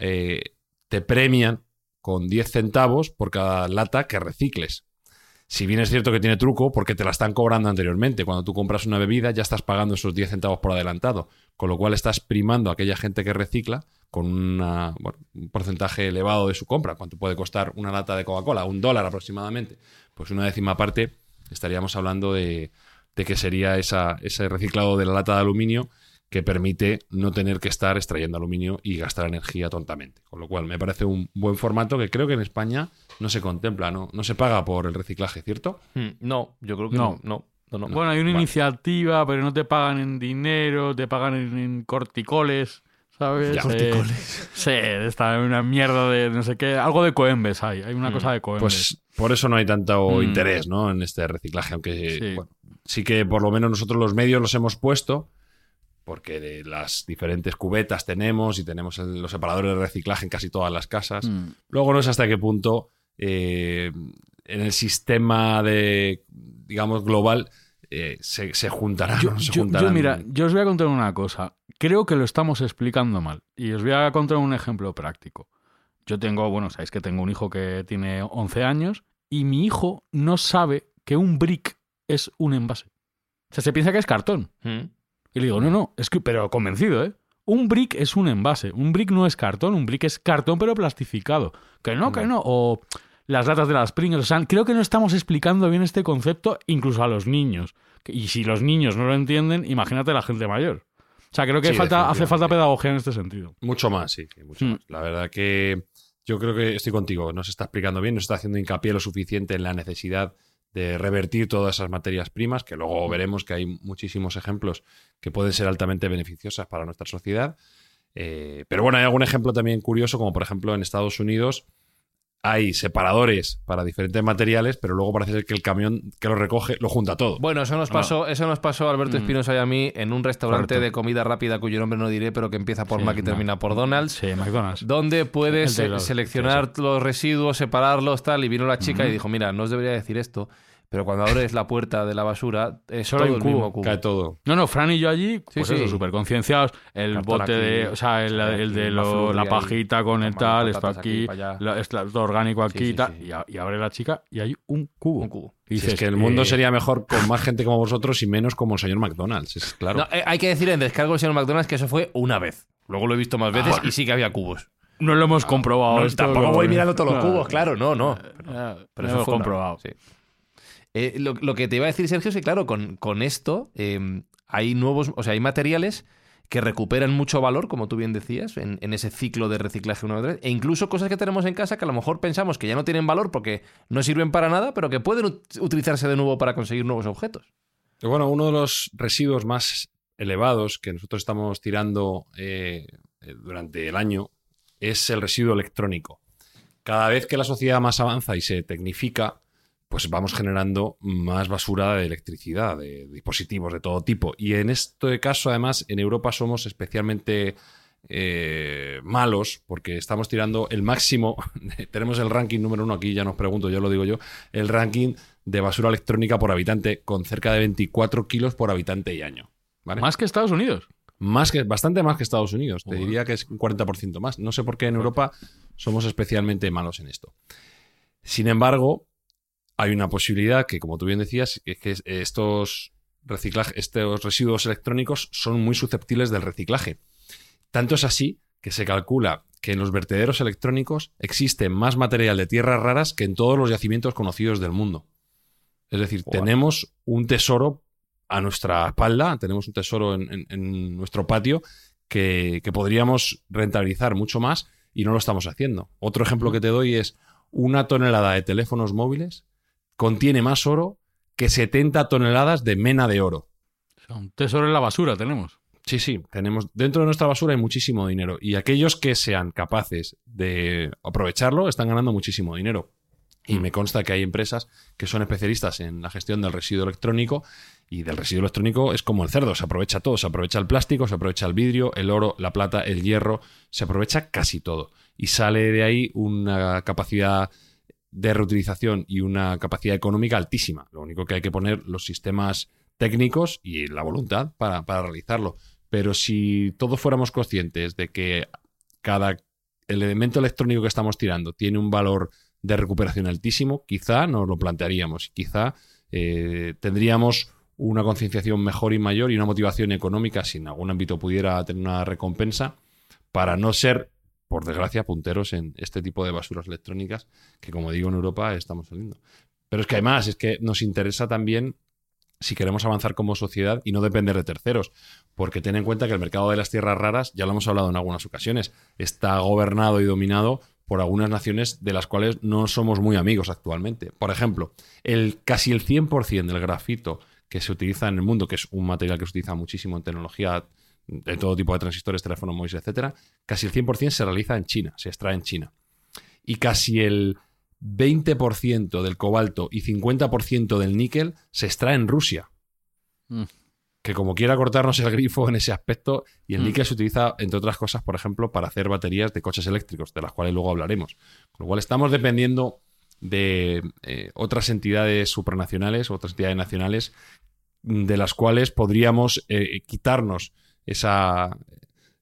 Speaker 7: Eh, te premian con 10 centavos por cada lata que recicles. Si bien es cierto que tiene truco, porque te la están cobrando anteriormente. Cuando tú compras una bebida, ya estás pagando esos 10 centavos por adelantado. Con lo cual estás primando a aquella gente que recicla con bueno, un porcentaje elevado de su compra. ¿Cuánto puede costar una lata de Coca-Cola? Un dólar aproximadamente. Pues una décima parte estaríamos hablando de, de que sería ese reciclado de la lata de aluminio que permite no tener que estar extrayendo aluminio y gastar energía tontamente. Con lo cual me parece un buen formato que creo que en España no se contempla, no, no se paga por el reciclaje, ¿cierto?
Speaker 2: Hmm, No, yo creo que
Speaker 3: No.
Speaker 2: no. No, no, no.
Speaker 3: Bueno, hay una
Speaker 7: Vale.
Speaker 3: iniciativa, pero no te pagan en dinero, te pagan en, en corticoles, ¿sabes?
Speaker 7: Ya.
Speaker 3: Eh,
Speaker 2: Corticoles.
Speaker 3: sí, está una mierda de no sé qué. Algo de Coembes hay, hay una cosa de Coembes.
Speaker 7: Pues por eso no hay tanto
Speaker 3: Mm.
Speaker 7: interés ¿no? en este reciclaje, aunque
Speaker 3: Sí.
Speaker 7: bueno, sí que por lo menos nosotros los medios los hemos puesto, porque de las diferentes cubetas tenemos y tenemos el- los separadores de reciclaje en casi todas las casas.
Speaker 3: Mm.
Speaker 7: Luego no sé hasta qué punto eh, en el sistema de, digamos, global eh, se, se juntarán.
Speaker 3: Yo,
Speaker 7: se
Speaker 3: mira, yo os voy a contar una cosa. Creo que lo estamos explicando mal. Y os voy a contar un ejemplo práctico. Yo tengo, bueno, sabéis que tengo un hijo que tiene 11 años y mi hijo no sabe que un brick es un envase. O sea, se piensa que es cartón.
Speaker 2: Hmm.
Speaker 3: Y le digo, no, no, es que, pero convencido, ¿eh? Un brick es un envase. Un brick no es cartón, un brick es cartón pero plastificado. Que no, que no. O las latas de las Pringles. O sea, creo que no estamos explicando bien este concepto incluso a los niños. Y si los niños no lo entienden, imagínate la gente mayor. O sea, creo que
Speaker 7: Sí,
Speaker 3: falta, hace falta pedagogía en este sentido.
Speaker 7: Mucho más, sí, sí, mucho
Speaker 3: Mm.
Speaker 7: más. La verdad que yo creo que estoy contigo, no se está explicando bien, no se está haciendo hincapié lo suficiente en la necesidad de revertir todas esas materias primas, que luego veremos que hay muchísimos ejemplos que pueden ser altamente beneficiosas para nuestra sociedad. Eh, pero bueno, hay algún ejemplo también curioso, como por ejemplo en Estados Unidos hay separadores para diferentes materiales, pero luego parece ser que el camión que lo recoge lo junta todo.
Speaker 2: Bueno, eso nos pasó, eso nos pasó a Alberto
Speaker 3: Mm.
Speaker 2: Espinosa y a mí en un restaurante
Speaker 3: Correcto.
Speaker 2: de comida rápida cuyo nombre no diré, pero que empieza por
Speaker 3: Sí,
Speaker 2: Mac y
Speaker 3: no.
Speaker 2: termina por Donald's.
Speaker 3: Sí, McDonald's.
Speaker 2: Donde puedes
Speaker 3: los-
Speaker 2: seleccionar los residuos, separarlos, tal. Y vino la chica y dijo: Mira, no os debería decir esto, pero cuando abres la puerta de la basura, es
Speaker 3: Solo hay
Speaker 2: todo
Speaker 3: un
Speaker 2: el mismo
Speaker 3: cubo.
Speaker 2: cubo.
Speaker 7: Cae todo.
Speaker 3: No, no, Fran y yo allí, pues
Speaker 2: sí.
Speaker 3: eso, súper concienciados. El
Speaker 2: Cartón
Speaker 3: bote
Speaker 2: aquí,
Speaker 3: de. O sea, el,
Speaker 2: aquí,
Speaker 3: el de lo- la
Speaker 2: ahí,
Speaker 3: pajita con el tal, esto aquí, la- esto todo orgánico aquí
Speaker 2: Sí,
Speaker 3: y
Speaker 2: sí,
Speaker 3: tal.
Speaker 2: sí.
Speaker 3: Y, abre la chica y hay un cubo.
Speaker 2: Un cubo.
Speaker 3: Y
Speaker 7: Si es
Speaker 3: dices,
Speaker 7: que el mundo
Speaker 3: eh,
Speaker 7: sería mejor con más gente como vosotros y menos como el señor McDonald's, es claro.
Speaker 2: No, eh, hay que decir en descargo del señor McDonald's que eso fue una vez. Luego lo he visto más veces y sí que había cubos.
Speaker 3: No lo hemos comprobado.
Speaker 2: No,
Speaker 3: esto,
Speaker 2: tampoco
Speaker 3: no,
Speaker 2: voy mirando todos los
Speaker 3: no.
Speaker 2: cubos, claro, no, no.
Speaker 3: Ah,
Speaker 2: Pero
Speaker 3: no
Speaker 2: eso
Speaker 3: lo
Speaker 2: fue una-
Speaker 3: comprobado.
Speaker 2: sí. Eh, lo, que te iba a decir, Sergio, es que claro, con, con esto eh, hay nuevos, o sea, hay materiales que recuperan mucho valor, como tú bien decías, en, en ese ciclo de reciclaje una vez, e incluso cosas que tenemos en casa que a lo mejor pensamos que ya no tienen valor porque no sirven para nada, pero que pueden ut- utilizarse de nuevo para conseguir nuevos objetos.
Speaker 7: Bueno, uno de los residuos más elevados que nosotros estamos tirando eh, durante el año es el residuo electrónico. Cada vez que la sociedad más avanza y se tecnifica, pues vamos generando más basura de electricidad, de dispositivos de todo tipo. Y en este caso, además, en Europa somos especialmente eh, malos porque estamos tirando el máximo. tenemos el ranking número uno aquí, ya nos pregunto, yo lo digo yo, el ranking de basura electrónica por habitante con cerca de 24 kilos por habitante y año. ¿vale?
Speaker 3: Más que Estados Unidos.
Speaker 7: Más que, bastante más que Estados Unidos. Te diría que es un 40% más. No sé por qué en Europa somos especialmente malos en esto. Sin embargo, hay una posibilidad que, como tú bien decías, es que estos, reciclaje, estos residuos electrónicos son muy susceptibles del reciclaje. Tanto es así que se calcula que en los vertederos electrónicos existe más material de tierras raras que en todos los yacimientos conocidos del mundo. Es decir,
Speaker 2: Wow.
Speaker 7: tenemos un tesoro a nuestra espalda, tenemos un tesoro en, en- en nuestro patio que, que podríamos rentabilizar mucho más y no lo estamos haciendo. Otro ejemplo que te doy es una tonelada de teléfonos móviles contiene más oro que 70 toneladas de mena de oro.
Speaker 3: O sea, un tesoro en la basura tenemos.
Speaker 7: Sí, sí, tenemos dentro de nuestra basura hay muchísimo dinero y aquellos que sean capaces de aprovecharlo están ganando muchísimo dinero. Y me consta que hay empresas que son especialistas en la gestión del residuo electrónico y del residuo electrónico es como el cerdo, se aprovecha todo, se aprovecha el plástico, se aprovecha el vidrio, el oro, la plata, el hierro, se aprovecha casi todo. Y sale de ahí una capacidad de reutilización y una capacidad económica altísima. Lo único que hay que poner los sistemas técnicos y la voluntad para, para realizarlo. Pero si todos fuéramos conscientes de que cada elemento electrónico que estamos tirando tiene un valor de recuperación altísimo, quizá nos lo plantearíamos. Quizá eh, tendríamos una concienciación mejor y mayor y una motivación económica, si en algún ámbito pudiera tener una recompensa, para no ser, por desgracia, punteros en este tipo de basuras electrónicas que, como digo, en Europa estamos saliendo. Pero es que además, es que nos interesa también si queremos avanzar como sociedad y no depender de terceros. Porque ten en cuenta que el mercado de las tierras raras, ya lo hemos hablado en algunas ocasiones, está gobernado y dominado por algunas naciones de las cuales no somos muy amigos actualmente. Por ejemplo, el, casi el 100% del grafito que se utiliza en el mundo, que es un material que se utiliza muchísimo en tecnología de todo tipo de transistores, teléfonos móviles, etcétera, casi el 100% se realiza en China, se extrae en China. Y casi el 20% del cobalto y 50% del níquel se extrae en Rusia.
Speaker 3: Mm.
Speaker 7: Que como quiera cortarnos el grifo en ese aspecto, y el
Speaker 3: Mm.
Speaker 7: níquel se utiliza, entre otras cosas, por ejemplo, para hacer baterías de coches eléctricos, de las cuales luego hablaremos. Con lo cual estamos dependiendo de eh, otras entidades supranacionales, otras entidades nacionales, de las cuales podríamos eh, quitarnos esa,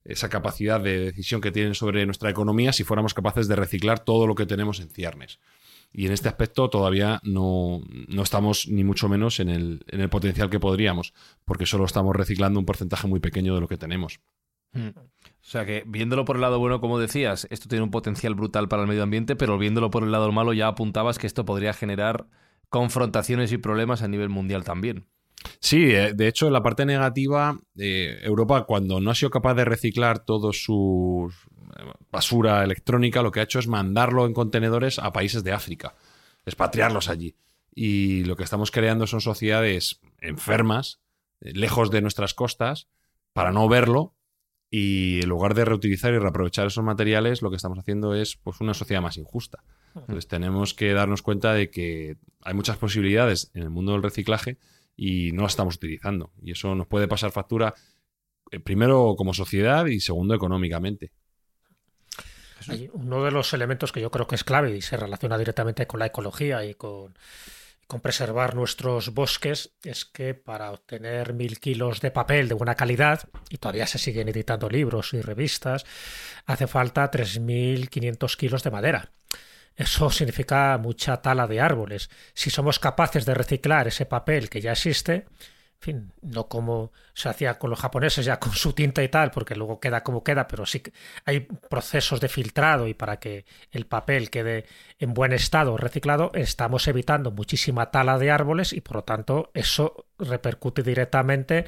Speaker 7: esa capacidad de decisión que tienen sobre nuestra economía si fuéramos capaces de reciclar todo lo que tenemos en ciernes. Y en este aspecto todavía no, no estamos ni mucho menos en el, en el potencial que podríamos, porque solo estamos reciclando un porcentaje muy pequeño de lo que tenemos.
Speaker 2: O sea que, viéndolo por el lado bueno, como decías, esto tiene un potencial brutal para el medio ambiente, pero viéndolo por el lado malo, ya apuntabas que esto podría generar confrontaciones y problemas a nivel mundial también.
Speaker 7: Sí, eh, de hecho, la parte negativa, eh, Europa, cuando no ha sido capaz de reciclar toda su eh, basura electrónica, lo que ha hecho es mandarlo en contenedores a países de África, expatriarlos allí. Y lo que estamos creando son sociedades enfermas, eh, lejos de nuestras costas, para no verlo Y en lugar de reutilizar y reaprovechar esos materiales, lo que estamos haciendo es pues, una sociedad más injusta. Entonces tenemos que darnos cuenta de que hay muchas posibilidades en el mundo del reciclaje y no las estamos utilizando. Y eso nos puede pasar factura, eh, primero como sociedad y segundo económicamente.
Speaker 5: Uno de los elementos que yo creo que es clave y se relaciona directamente con la ecología y con, con preservar nuestros bosques es que para obtener mil kilos de papel de buena calidad, y todavía se siguen editando libros y revistas, hace falta 3.500 kilos de madera. Eso significa mucha tala de árboles. Si somos capaces de reciclar ese papel que ya existe, en fin, no como se hacía con los japoneses ya con su tinta y tal, porque luego queda como queda, pero sí hay procesos de filtrado y para que el papel quede en buen estado reciclado, estamos evitando muchísima tala de árboles y por lo tanto eso repercute directamente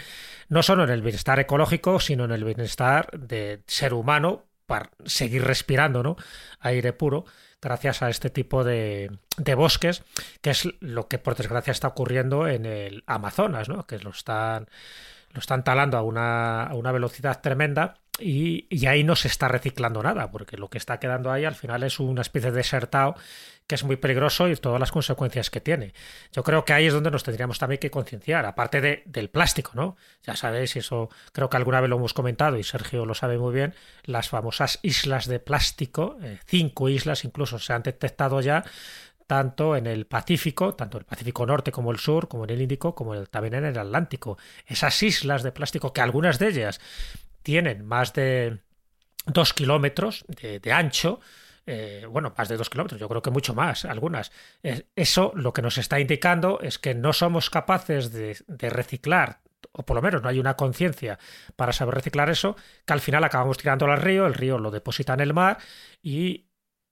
Speaker 5: no solo en el bienestar ecológico, sino en el bienestar del ser humano para seguir respirando ¿no? aire puro gracias a este tipo de, de, bosques, que es lo que por desgracia está ocurriendo en el Amazonas, ¿no? que lo están, lo están talando a una, a una velocidad tremenda y, y, ahí no se está reciclando nada, porque lo que está quedando ahí al final es una especie de desertado que es muy peligroso y todas las consecuencias que tiene. Yo creo que ahí es donde nos tendríamos también que concienciar, aparte de, del plástico, ¿no? Ya sabéis, eso creo que alguna vez lo hemos comentado y Sergio lo sabe muy bien, las famosas islas de plástico, eh, cinco islas incluso se han detectado ya tanto en el Pacífico, tanto el Pacífico Norte como el Sur, como en el Índico, como también en el Atlántico. Esas islas de plástico, que algunas de ellas tienen más de dos kilómetros de, de ancho, eh, bueno, más de dos kilómetros, yo creo que mucho más, algunas. Eso lo que nos está indicando es que no somos capaces de, de reciclar o por lo menos no hay una conciencia para saber reciclar eso, que al final acabamos tirándolo al río, el río lo deposita en el mar y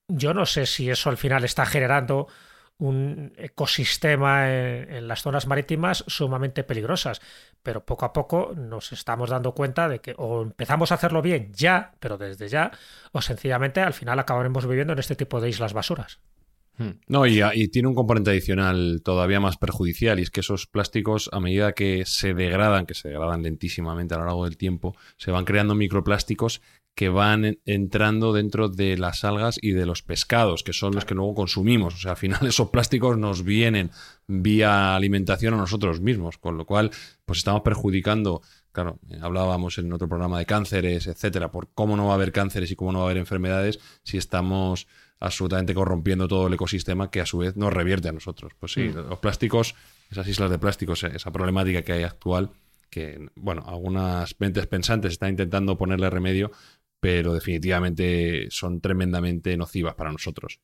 Speaker 5: yo no sé si eso al final está generando un ecosistema en, las zonas marítimas sumamente peligrosas. Pero poco a poco nos estamos dando cuenta de que o empezamos a hacerlo bien ya, pero desde ya, o sencillamente al final acabaremos viviendo en este tipo de islas basuras.
Speaker 7: No, y, y, tiene un componente adicional todavía más perjudicial, y es que esos plásticos, a medida que se degradan, que se degradan lentísimamente a lo largo del tiempo, se van creando microplásticos que van entrando dentro de las algas y de los pescados, que son los que luego consumimos. O sea, al final esos plásticos nos vienen vía alimentación a nosotros mismos, con lo cual, pues estamos perjudicando. Claro, hablábamos en otro programa de cánceres, etcétera, por cómo no va a haber cánceres y cómo no va a haber enfermedades si estamos absolutamente corrompiendo todo el ecosistema que a su vez nos revierte a nosotros. Pues sí, mm. los plásticos, esas islas de plásticos, esa problemática que hay actual, que, bueno, algunas mentes pensantes están intentando ponerle remedio, pero definitivamente son tremendamente nocivas para nosotros.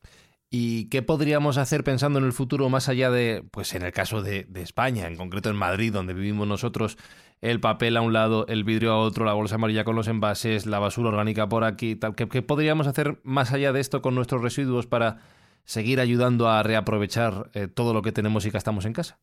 Speaker 2: ¿Y qué podríamos hacer pensando en el futuro más allá de, pues en el caso de, España, en concreto en Madrid, donde vivimos nosotros, el papel a un lado, el vidrio a otro, la bolsa amarilla con los envases, la basura orgánica por aquí, tal? ¿Qué, qué podríamos hacer más allá de esto con nuestros residuos para seguir ayudando a reaprovechar eh, todo lo que tenemos y gastamos en casa?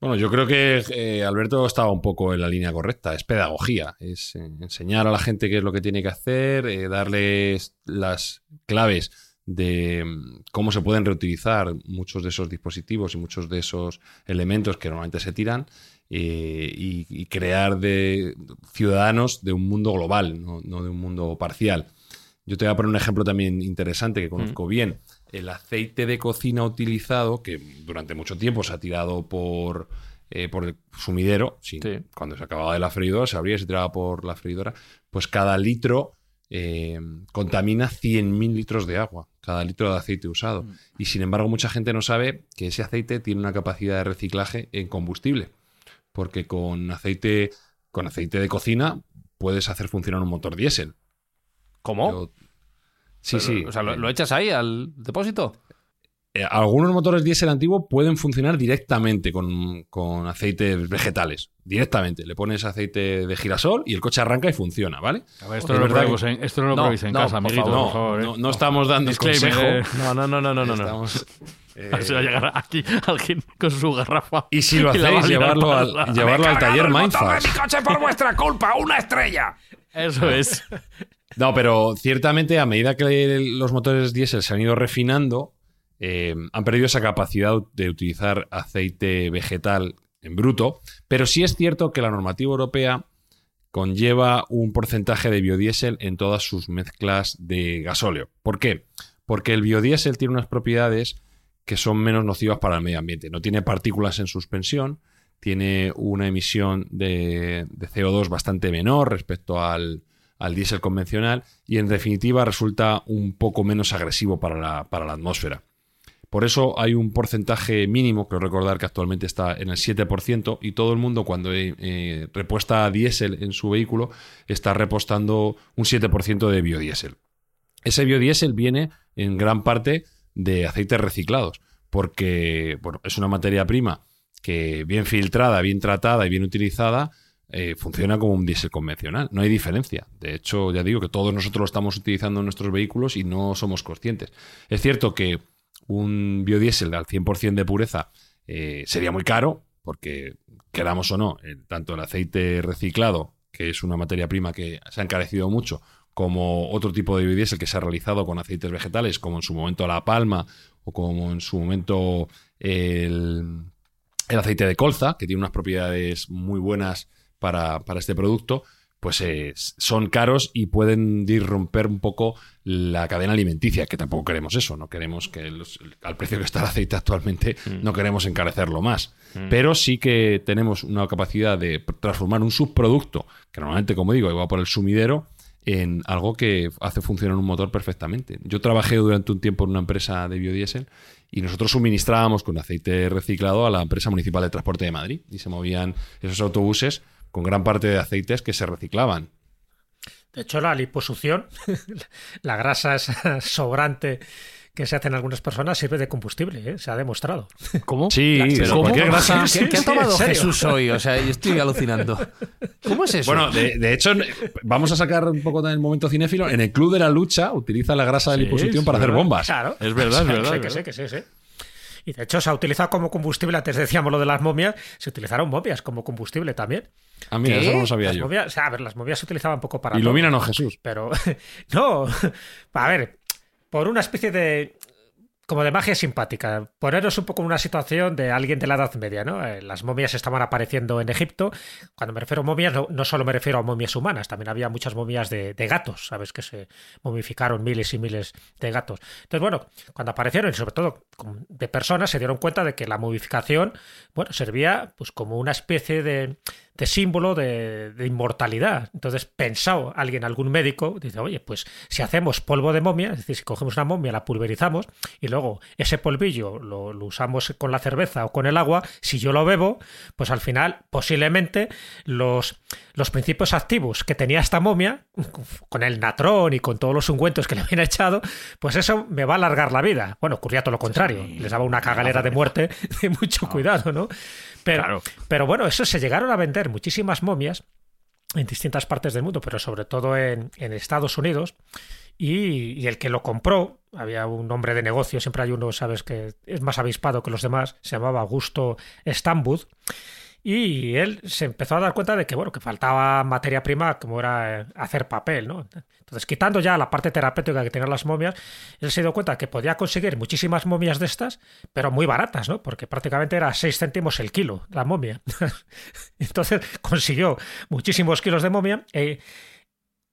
Speaker 7: Bueno, yo creo que eh, Alberto estaba un poco en la línea correcta. Es pedagogía, es eh, enseñar a la gente qué es lo que tiene que hacer, eh, darles las claves de mm, cómo se pueden reutilizar muchos de esos dispositivos y muchos de esos elementos que normalmente se tiran y, y, crear de ciudadanos de un mundo global, no, no, de un mundo parcial. Yo te voy a poner un ejemplo también interesante que conozco mm. bien el aceite de cocina utilizado, que durante mucho tiempo se ha tirado por, eh, por el sumidero, sí, sí. cuando se acababa de la freidora, se abría y se tiraba por la freidora, pues cada litro eh, contamina 100.000 litros de agua, cada litro de aceite usado. Mm. Y sin embargo, mucha gente no sabe que ese aceite tiene una capacidad de reciclaje en combustible, porque con aceite, con aceite de cocina puedes hacer funcionar un motor diésel.
Speaker 2: ¿Cómo?
Speaker 7: Yo,
Speaker 2: Sí, Pero, sí. O sea, ¿lo, ¿lo, echas ahí al depósito?
Speaker 7: Eh, algunos motores diésel antiguos pueden funcionar directamente con, con, aceites vegetales. Directamente. Le pones aceite de girasol y el coche arranca y funciona, ¿vale?
Speaker 3: A ver, esto, no lo probéis en, esto no lo probéis en no, casa, amiguito,
Speaker 7: favor,
Speaker 3: por favor.
Speaker 7: ¿eh? No, no, estamos dando consejo.
Speaker 3: Eh.
Speaker 2: No, no, no, no, no. no.
Speaker 7: Estamos,
Speaker 3: eh... Se va a llegar aquí alguien con su garrafa.
Speaker 7: Y si lo hacéis, llevarlo al, llevarlo al taller Mindfast.
Speaker 8: mi coche por vuestra culpa! ¡Una estrella!
Speaker 3: Eso es.
Speaker 7: No, pero ciertamente a medida que los motores diésel se han ido refinando, eh, han perdido esa capacidad de utilizar aceite vegetal en bruto, pero sí es cierto que la normativa europea conlleva un porcentaje de biodiesel en todas sus mezclas de gasóleo. ¿Por qué? Porque el biodiesel tiene unas propiedades que son menos nocivas para el medio ambiente. No tiene partículas en suspensión, tiene una emisión de, de CO2 bastante menor respecto al, al diésel convencional y en definitiva resulta un poco menos agresivo para la, para la atmósfera. Por eso hay un porcentaje mínimo, creo recordar que actualmente está en el 7%, y todo el mundo cuando eh, eh, repuesta diésel en su vehículo está repostando un 7% de biodiesel. Ese biodiesel viene en gran parte de aceites reciclados, porque bueno, es una materia prima que bien filtrada, bien tratada y bien utilizada, eh, funciona como un diésel convencional. No hay diferencia. De hecho, ya digo que todos nosotros lo estamos utilizando en nuestros vehículos y no somos conscientes. Es cierto que un biodiesel al 100% de pureza eh, sería muy caro, porque queramos o no, tanto el aceite reciclado, que es una materia prima que se ha encarecido mucho, como otro tipo de biodiesel que se ha realizado con aceites vegetales, como en su momento la palma o como en su momento el, el aceite de colza, que tiene unas propiedades muy buenas para, para este producto, pues eh, son caros y pueden disromper un poco la cadena alimenticia, que tampoco queremos eso, no queremos que los- al precio que está el aceite actualmente, no queremos encarecerlo más. Pero sí que tenemos una capacidad de transformar un subproducto, que normalmente, como digo, va por el sumidero, en algo que hace funcionar un motor perfectamente. Yo trabajé durante un tiempo en una empresa de biodiesel y nosotros suministrábamos con aceite reciclado a la empresa municipal de transporte de Madrid y se movían esos autobuses con gran parte de aceites que se reciclaban.
Speaker 5: De hecho, la liposucción, la grasa esa sobrante que se hace en algunas personas, sirve de combustible, ¿eh? se ha demostrado.
Speaker 3: ¿Cómo?
Speaker 7: Sí,
Speaker 5: La-
Speaker 7: pero
Speaker 5: ¿Cómo?
Speaker 7: cualquier grasa...
Speaker 5: Sí,
Speaker 2: ¿Qué, qué ha tomado. Jesús hoy? O sea, yo estoy alucinando. ¿Cómo es eso?
Speaker 7: Bueno, de, de hecho, vamos a sacar un poco del momento cinéfilo. En el Club de la Lucha utiliza la grasa de
Speaker 3: Sí,
Speaker 7: liposucción para hacer bombas.
Speaker 5: Claro.
Speaker 3: Es verdad, es verdad,
Speaker 5: sí,
Speaker 3: es
Speaker 5: que sí,
Speaker 3: verdad.
Speaker 5: que sí, sí. Y de hecho se ha utilizado como combustible, antes decíamos lo de las momias, se utilizaron momias como combustible también.
Speaker 7: Ah, mira,
Speaker 2: ¿Qué?
Speaker 7: eso no lo sabía
Speaker 5: Las
Speaker 7: yo.
Speaker 5: momias, o sea, a ver, las momias se utilizaban un poco para.
Speaker 7: Ilumínanos, Jesús.
Speaker 5: Pero no, a ver, por una especie de como de magia simpática. Poneros un poco en una situación de alguien de la Edad Media, ¿no? Eh, Las momias estaban apareciendo en Egipto. Cuando me refiero a momias, no, solo me refiero a momias humanas, también había muchas momias de, gatos, ¿sabes? Que se momificaron miles y miles de gatos. Entonces, bueno, cuando aparecieron, y sobre todo de personas, se dieron cuenta de que la momificación, bueno, servía pues como una especie de, de símbolo de, de inmortalidad. Entonces, pensado alguien, algún médico, dice, oye, pues si hacemos polvo de momia, es decir, si cogemos una momia, la pulverizamos y luego ese polvillo lo, lo usamos con la cerveza o con el agua, si yo lo bebo, pues al final posiblemente los, los principios activos que tenía esta momia, con el natrón y con todos los ungüentos que le habían echado, pues eso me va a alargar la vida. Bueno, ocurría todo lo contrario, les daba una cagalera de muerte de mucho cuidado, ¿no? Pero,
Speaker 3: Claro.
Speaker 5: pero bueno, eso se llegaron a vender muchísimas momias en distintas partes del mundo, pero sobre todo en, en Estados Unidos. Y, y el que lo compró, había un hombre de negocio, siempre hay uno, sabes, que es más avispado que los demás, se llamaba Augusto Stambud. Y él se empezó a dar cuenta de que, bueno, que faltaba materia prima como era eh, hacer papel, ¿no? Entonces, quitando ya la parte terapéutica que tenían las momias, él se dio cuenta que podía conseguir muchísimas momias de estas, pero muy baratas, ¿no? Porque prácticamente era 6 céntimos el kilo la momia. Entonces consiguió muchísimos kilos de momia. eh,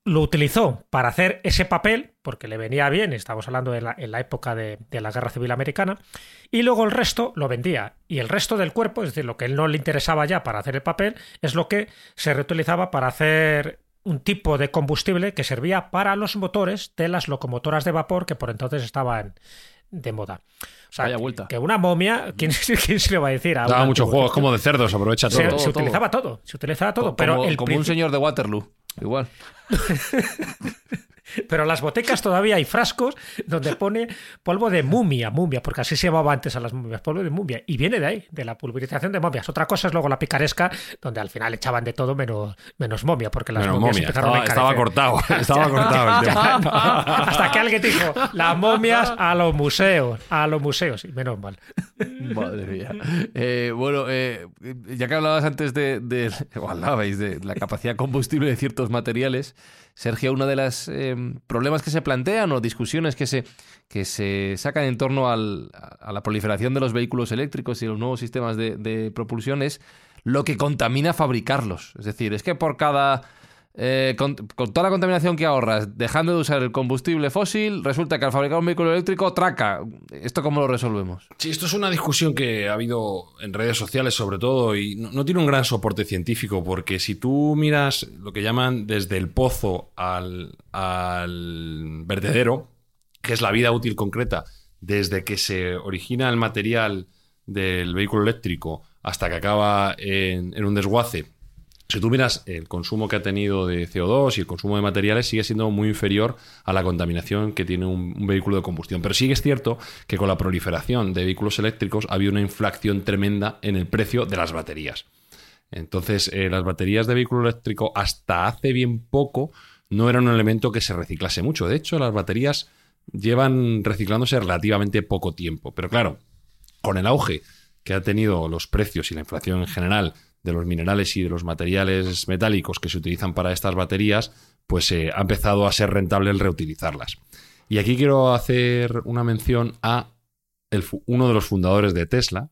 Speaker 5: lo utilizó para hacer ese papel, porque le venía bien, estamos hablando de la- en la época de, de la Guerra Civil Americana, y luego el resto lo vendía. Y el resto del cuerpo, es decir, lo que él no le interesaba ya para hacer el papel, es lo que se reutilizaba para hacer un tipo de combustible que servía para los motores de las locomotoras de vapor que por entonces estaban de moda. O sea,
Speaker 2: Vaya
Speaker 5: que-
Speaker 2: vuelta.
Speaker 5: que una momia, ¿quién, quién se le va a decir? A
Speaker 7: Daba
Speaker 5: un
Speaker 7: mucho
Speaker 5: antiguo
Speaker 7: juego, es
Speaker 5: egipcio?
Speaker 7: como de cerdos, aprovecha todo.
Speaker 5: se,
Speaker 2: todo,
Speaker 5: se
Speaker 2: todo.
Speaker 5: utilizaba todo, se utilizaba todo,
Speaker 2: como,
Speaker 5: pero el
Speaker 2: como un señor de Waterloo. Igual.
Speaker 5: Pero en las botecas todavía hay frascos donde pone polvo de mumia, mumia, porque así se llamaba antes a las momias, polvo de mumia. Y viene de ahí, de la pulverización de momias. Otra cosa es luego la picaresca, donde al final echaban de todo menos, menos momia, porque las
Speaker 7: Menos
Speaker 5: momias
Speaker 7: momia,
Speaker 5: empezaron a
Speaker 7: estaba, estaba cortado. Estaba cortado.
Speaker 5: Hasta que alguien dijo, las momias a los museos, a los museos. Y menos mal.
Speaker 2: Madre mía. Eh, bueno, eh, ya que hablabas antes de, de- o hablabais de la capacidad combustible de ciertos materiales, Sergio, uno de los problemas que se plantean o discusiones que se, que se sacan en torno al- a la proliferación de los vehículos eléctricos y los nuevos sistemas de, de propulsión es lo que contamina fabricarlos. Es decir, es que por cada eh, con, toda la contaminación que ahorras, dejando de usar el combustible fósil, resulta que al fabricar un vehículo eléctrico traca. ¿Esto cómo lo resolvemos?
Speaker 7: Sí, esto es una discusión que ha habido en redes sociales sobre todo y no, no tiene un gran soporte científico porque si tú miras lo que llaman desde el pozo al, al vertedero, que es la vida útil concreta, desde que se origina el material del vehículo eléctrico hasta que acaba en, en un desguace, si tú miras el consumo que ha tenido de CO2 y el consumo de materiales sigue siendo muy inferior a la contaminación que tiene un, vehículo de combustión. Pero sí es cierto que con la proliferación de vehículos eléctricos ha habido una inflación tremenda en el precio de las baterías. Entonces, eh, las baterías de vehículo eléctrico hasta hace bien poco no eran un elemento que se reciclase mucho. De hecho, las baterías llevan reciclándose relativamente poco tiempo. Pero claro, con el auge que ha tenido los precios y la inflación en general de los minerales y de los materiales metálicos que se utilizan para estas baterías, pues eh, ha empezado a ser rentable el reutilizarlas. Y aquí quiero hacer una mención a uno de los fundadores de Tesla,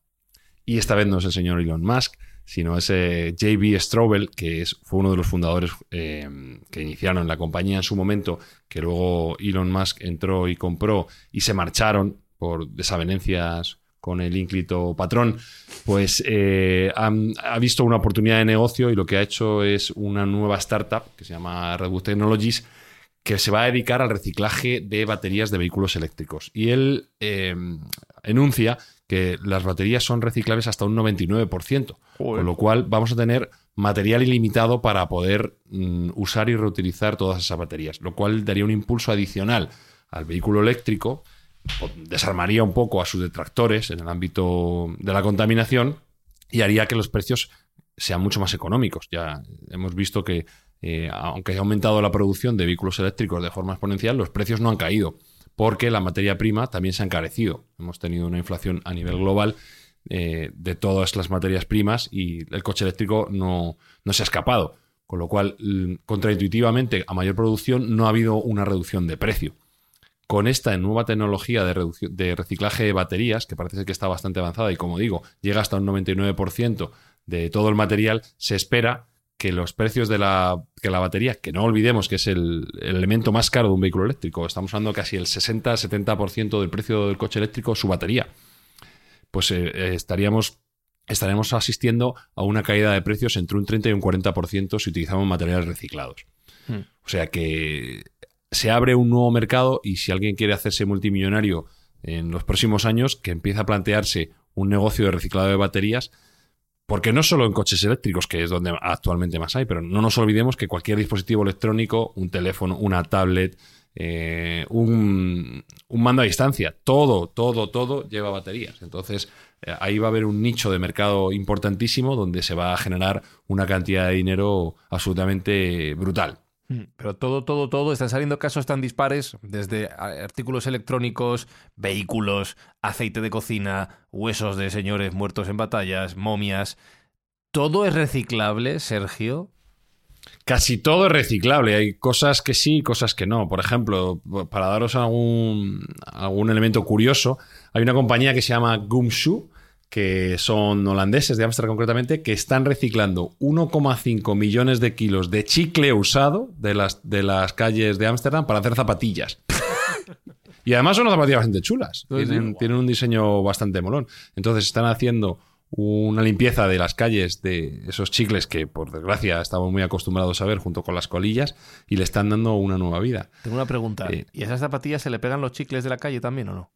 Speaker 7: y esta vez no es el señor Elon Musk, sino es eh, JB Straubel, que fue uno de los fundadores eh, que iniciaron la compañía en su momento, que luego Elon Musk entró y compró y se marcharon por desavenencias con el ínclito patrón, pues eh, ha visto una oportunidad de negocio y lo que ha hecho es una nueva startup que se llama Redwood Technologies, que se va a dedicar al reciclaje de baterías de vehículos eléctricos. Y él eh, enuncia que las baterías son reciclables hasta un 99%, con lo cual vamos a tener material ilimitado para poder mm, usar y reutilizar todas esas baterías, lo cual daría un impulso adicional al vehículo eléctrico, desarmaría un poco a sus detractores en el ámbito de la contaminación y haría que los precios sean mucho más económicos. Ya hemos visto que, eh, aunque ha aumentado la producción de vehículos eléctricos de forma exponencial, los precios no han caído, porque la materia prima también se ha encarecido. Hemos tenido una inflación a nivel global eh, de todas las materias primas y el coche eléctrico no, no se ha escapado. Con lo cual, contraintuitivamente, a mayor producción no ha habido una reducción de precio. Con esta nueva tecnología de, de reciclaje de baterías, que parece que está bastante avanzada y como digo, llega hasta un 99% de todo el material, se espera que los precios de la, que la batería, que no olvidemos que es el, el elemento más caro de un vehículo eléctrico, estamos hablando casi el 60-70% del precio del coche eléctrico, su batería, pues eh, eh, estaríamos, estaremos asistiendo a una caída de precios entre un 30 y un 40% si utilizamos materiales reciclados.
Speaker 2: Hmm.
Speaker 7: O sea que se abre un nuevo mercado y si alguien quiere hacerse multimillonario en los próximos años, que empiece a plantearse un negocio de reciclado de baterías, porque no solo en coches eléctricos, que es donde actualmente más hay, pero no nos olvidemos que cualquier dispositivo electrónico, un teléfono, una tablet, eh, un, un mando a distancia, todo, todo, todo lleva baterías. Entonces, eh, ahí va a haber un nicho de mercado importantísimo donde se va a generar una cantidad de dinero absolutamente brutal.
Speaker 2: Pero todo, todo, todo, están saliendo casos tan dispares, desde artículos electrónicos, vehículos, aceite de cocina, huesos de señores muertos en batallas, momias. ¿Todo es reciclable, Sergio?
Speaker 7: Casi todo es reciclable. Hay cosas que sí y cosas que no. Por ejemplo, para daros algún, algún elemento curioso, hay una compañía que se llama Gumshoe, que son holandeses de Ámsterdam concretamente, que están reciclando 1,5 millones de kilos de chicle usado de las, de las calles de Ámsterdam para hacer zapatillas. Y además son unas zapatillas bastante chulas. Tienen, tienen un diseño bastante molón. Entonces están haciendo una limpieza de las calles de esos chicles que, por desgracia, estamos muy acostumbrados a ver junto con las colillas y le están dando una nueva vida.
Speaker 2: Tengo una pregunta.
Speaker 7: Eh.
Speaker 2: ¿Y esas zapatillas se le pegan los chicles de la calle también o no?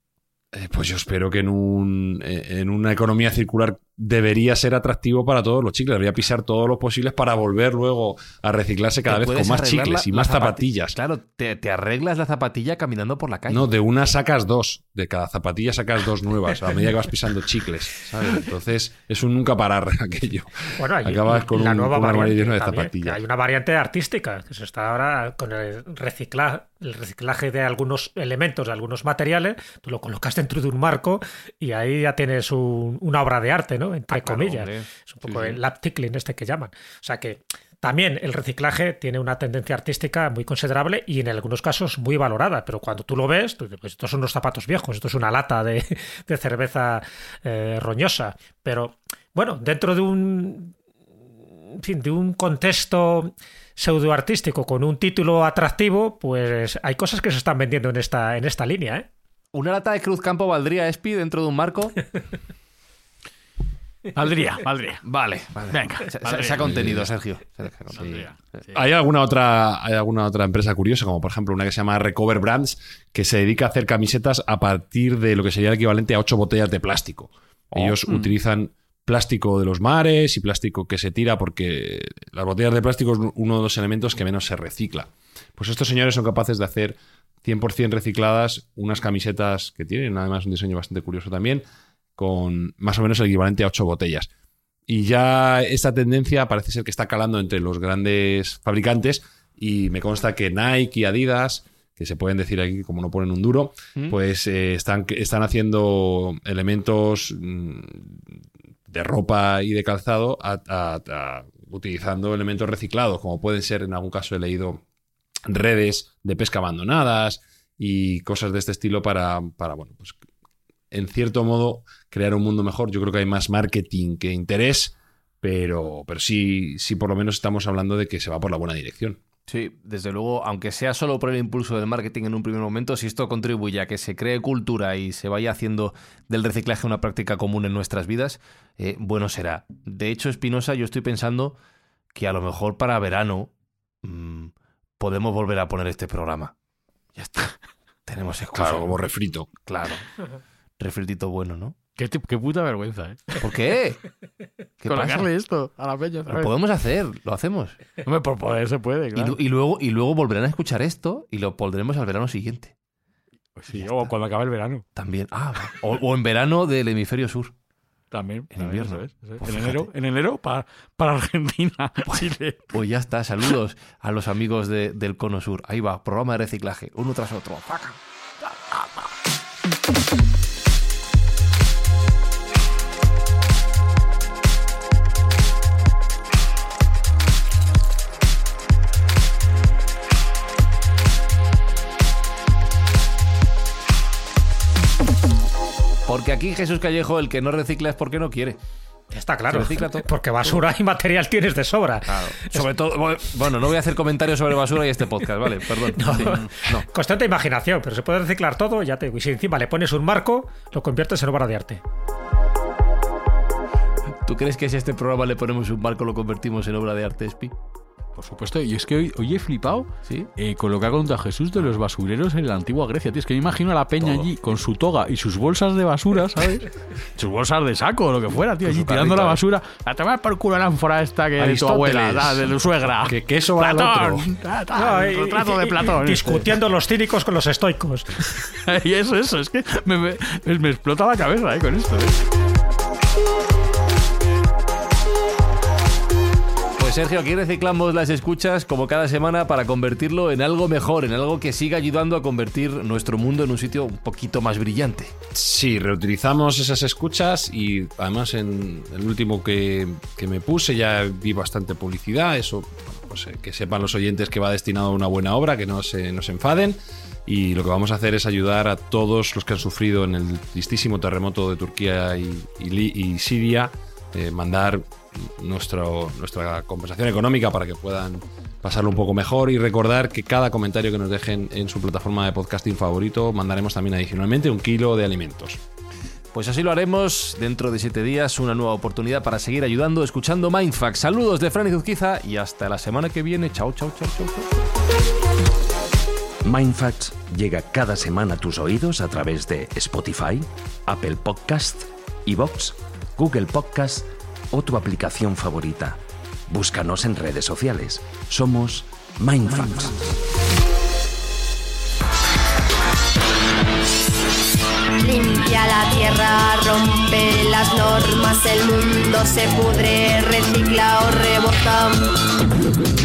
Speaker 7: Eh, pues yo espero que en, un, eh, en una economía circular debería ser atractivo para todos los chicles. Debería pisar todos los posibles para volver luego a reciclarse cada vez con más chicles
Speaker 2: la-
Speaker 7: y más
Speaker 2: zapati-
Speaker 7: zapatillas.
Speaker 2: Claro, te, te arreglas la zapatilla caminando por la calle.
Speaker 7: No, de una sacas dos. De cada zapatilla sacas dos nuevas a medida que vas pisando chicles. ¿sabes? Entonces es un nunca parar aquello.
Speaker 5: Bueno, hay
Speaker 7: Acabas con
Speaker 5: la
Speaker 7: un,
Speaker 5: nueva
Speaker 7: con
Speaker 5: variante
Speaker 7: de zapatillas.
Speaker 5: Hay una variante artística que se está ahora con el, recicla, el reciclaje de algunos elementos, de algunos materiales. Tú lo colocas dentro de un marco y ahí ya tienes un- una obra de arte, ¿no? Entre
Speaker 2: Ah,
Speaker 5: comillas. Es un poco
Speaker 2: Sí, sí.
Speaker 5: el uptickling este que llaman. O sea que también el reciclaje tiene una tendencia artística muy considerable y en algunos casos muy valorada, pero cuando tú lo ves, tú dices, pues estos son unos zapatos viejos, esto es una lata de, de cerveza eh, roñosa, pero bueno, dentro de un en fin, de un contexto pseudoartístico con un título atractivo, pues hay cosas que se están vendiendo en esta, en esta línea, ¿eh?
Speaker 2: ¿Una lata de Cruz Campo valdría Espi dentro de un marco?
Speaker 3: Valdría, valdría.
Speaker 2: Vale, vale.
Speaker 3: Venga,
Speaker 2: Se, se-
Speaker 3: valdría.
Speaker 2: se ha contenido, Sergio. Se ha contenido.
Speaker 3: Valdría, sí.
Speaker 7: ¿Hay alguna otra, hay alguna otra empresa curiosa, como por ejemplo una que se llama Recover Brands, que se dedica a hacer camisetas a partir de lo que sería el equivalente a ocho botellas de plástico? Ellos utilizan plástico de los mares y plástico que se tira porque las botellas de plástico es uno de los elementos que menos se recicla. Pues estos señores son capaces de hacer 100% recicladas unas camisetas que tienen además un diseño bastante curioso también, con más o menos el equivalente a ocho botellas. Y ya esta tendencia parece ser que está calando entre los grandes fabricantes y me consta que Nike y Adidas, que se pueden decir aquí como no ponen un duro, pues eh, están, están haciendo elementos mm, de ropa y de calzado a- utilizando elementos reciclados, como pueden ser, en algún caso he leído, redes de pesca abandonadas y cosas de este estilo para, para bueno, pues en cierto modo crear un mundo mejor. Yo creo que hay más marketing que interés, pero, pero sí, sí por lo menos estamos hablando de que se va por la buena dirección.
Speaker 2: Sí, desde luego, aunque sea solo por el impulso del marketing en un primer momento, si esto contribuye a que se cree cultura y se vaya haciendo del reciclaje una práctica común en nuestras vidas, eh, bueno será. De hecho, Espinosa, yo estoy pensando que a lo mejor para verano mm, podemos volver a poner este programa. Ya está. Tenemos excusa.
Speaker 7: Claro, como refrito.
Speaker 2: Claro. Refritito bueno, ¿no?
Speaker 3: Qué, puta vergüenza, ¿eh?
Speaker 2: ¿Por qué? ¿Qué
Speaker 3: Colocarle esto a la peña
Speaker 2: Lo podemos hacer, lo hacemos.
Speaker 3: Hombre, por poder se puede, claro.
Speaker 2: y luego, y luego volverán a escuchar esto y lo pondremos al verano siguiente.
Speaker 3: Pues sí, o cuando acabe el verano.
Speaker 2: También. Ah, o, o en verano del hemisferio sur.
Speaker 3: También.
Speaker 2: En invierno.
Speaker 3: es.
Speaker 2: Pues
Speaker 3: en enero, en enero para, para Argentina, Chile.
Speaker 2: Pues ya está. Saludos a los amigos de- del Cono Sur. Ahí va, programa de reciclaje, uno tras otro. Porque aquí Jesús Callejo, el que no recicla es porque no quiere.
Speaker 5: Está claro. Porque basura y material tienes de sobra.
Speaker 2: Sobre todo, bueno, no voy a hacer comentarios sobre basura y este podcast, ¿vale? Perdón. Sí, no.
Speaker 5: Cuestión de imaginación, pero se puede reciclar todo, ya te digo. Y si encima le pones un marco, lo conviertes en obra de arte.
Speaker 2: ¿Tú crees que si a este programa le ponemos un marco lo convertimos en obra de arte, Espi?
Speaker 3: Por supuesto, y es que hoy, hoy he flipado
Speaker 2: ¿Sí?
Speaker 3: eh, con lo que ha contado Jesús de los basureros en la antigua Grecia. Tío, es que me imagino a la peña
Speaker 2: Todo.
Speaker 3: allí con su toga y sus bolsas de basura, ¿sabes? sus bolsas de saco o lo que fuera, tío, allí tirando la basura. A tomar por culo la ánfora esta que de tu abuela, la de tu suegra.
Speaker 7: Que, que eso va al
Speaker 3: Platón,
Speaker 7: otro.
Speaker 3: ta, ta,
Speaker 5: No,
Speaker 3: el retrato de Platón. este.
Speaker 5: discutiendo los cínicos con los estoicos.
Speaker 3: y eso, eso, es que me, me- me explota la cabeza eh, con esto. eh.
Speaker 2: Pues Sergio, aquí reciclamos las escuchas como cada semana para convertirlo en algo mejor, en algo que siga ayudando a convertir nuestro mundo en un sitio un poquito más brillante.
Speaker 7: Sí, reutilizamos esas escuchas y además en el último que, que me puse ya vi bastante publicidad, eso pues, eh, que sepan los oyentes que va destinado a una buena obra, que no se, no se enfaden. Y lo que vamos a hacer es ayudar a todos los que han sufrido en el tristísimo terremoto de Turquía y Siria, eh, mandar nuestro, nuestra compensación económica para que puedan pasarlo un poco mejor y recordar que cada comentario que nos dejen en su plataforma de podcasting favorito mandaremos también adicionalmente un kilo de alimentos.
Speaker 2: Pues así lo haremos dentro de siete días, una nueva oportunidad para seguir ayudando, escuchando Mindfax. Saludos de Fran y Zuzquiza y hasta la semana que viene. Chao, chao, chao, chao. chao.
Speaker 6: Mindfacts llega cada semana a tus oídos a través de Spotify, Apple Podcast, Evox, Google Podcast o tu aplicación favorita. Búscanos en redes sociales. Somos Mindfacts.
Speaker 9: Limpia la tierra, rompe las normas, el mundo se pudre, recicla o rebota.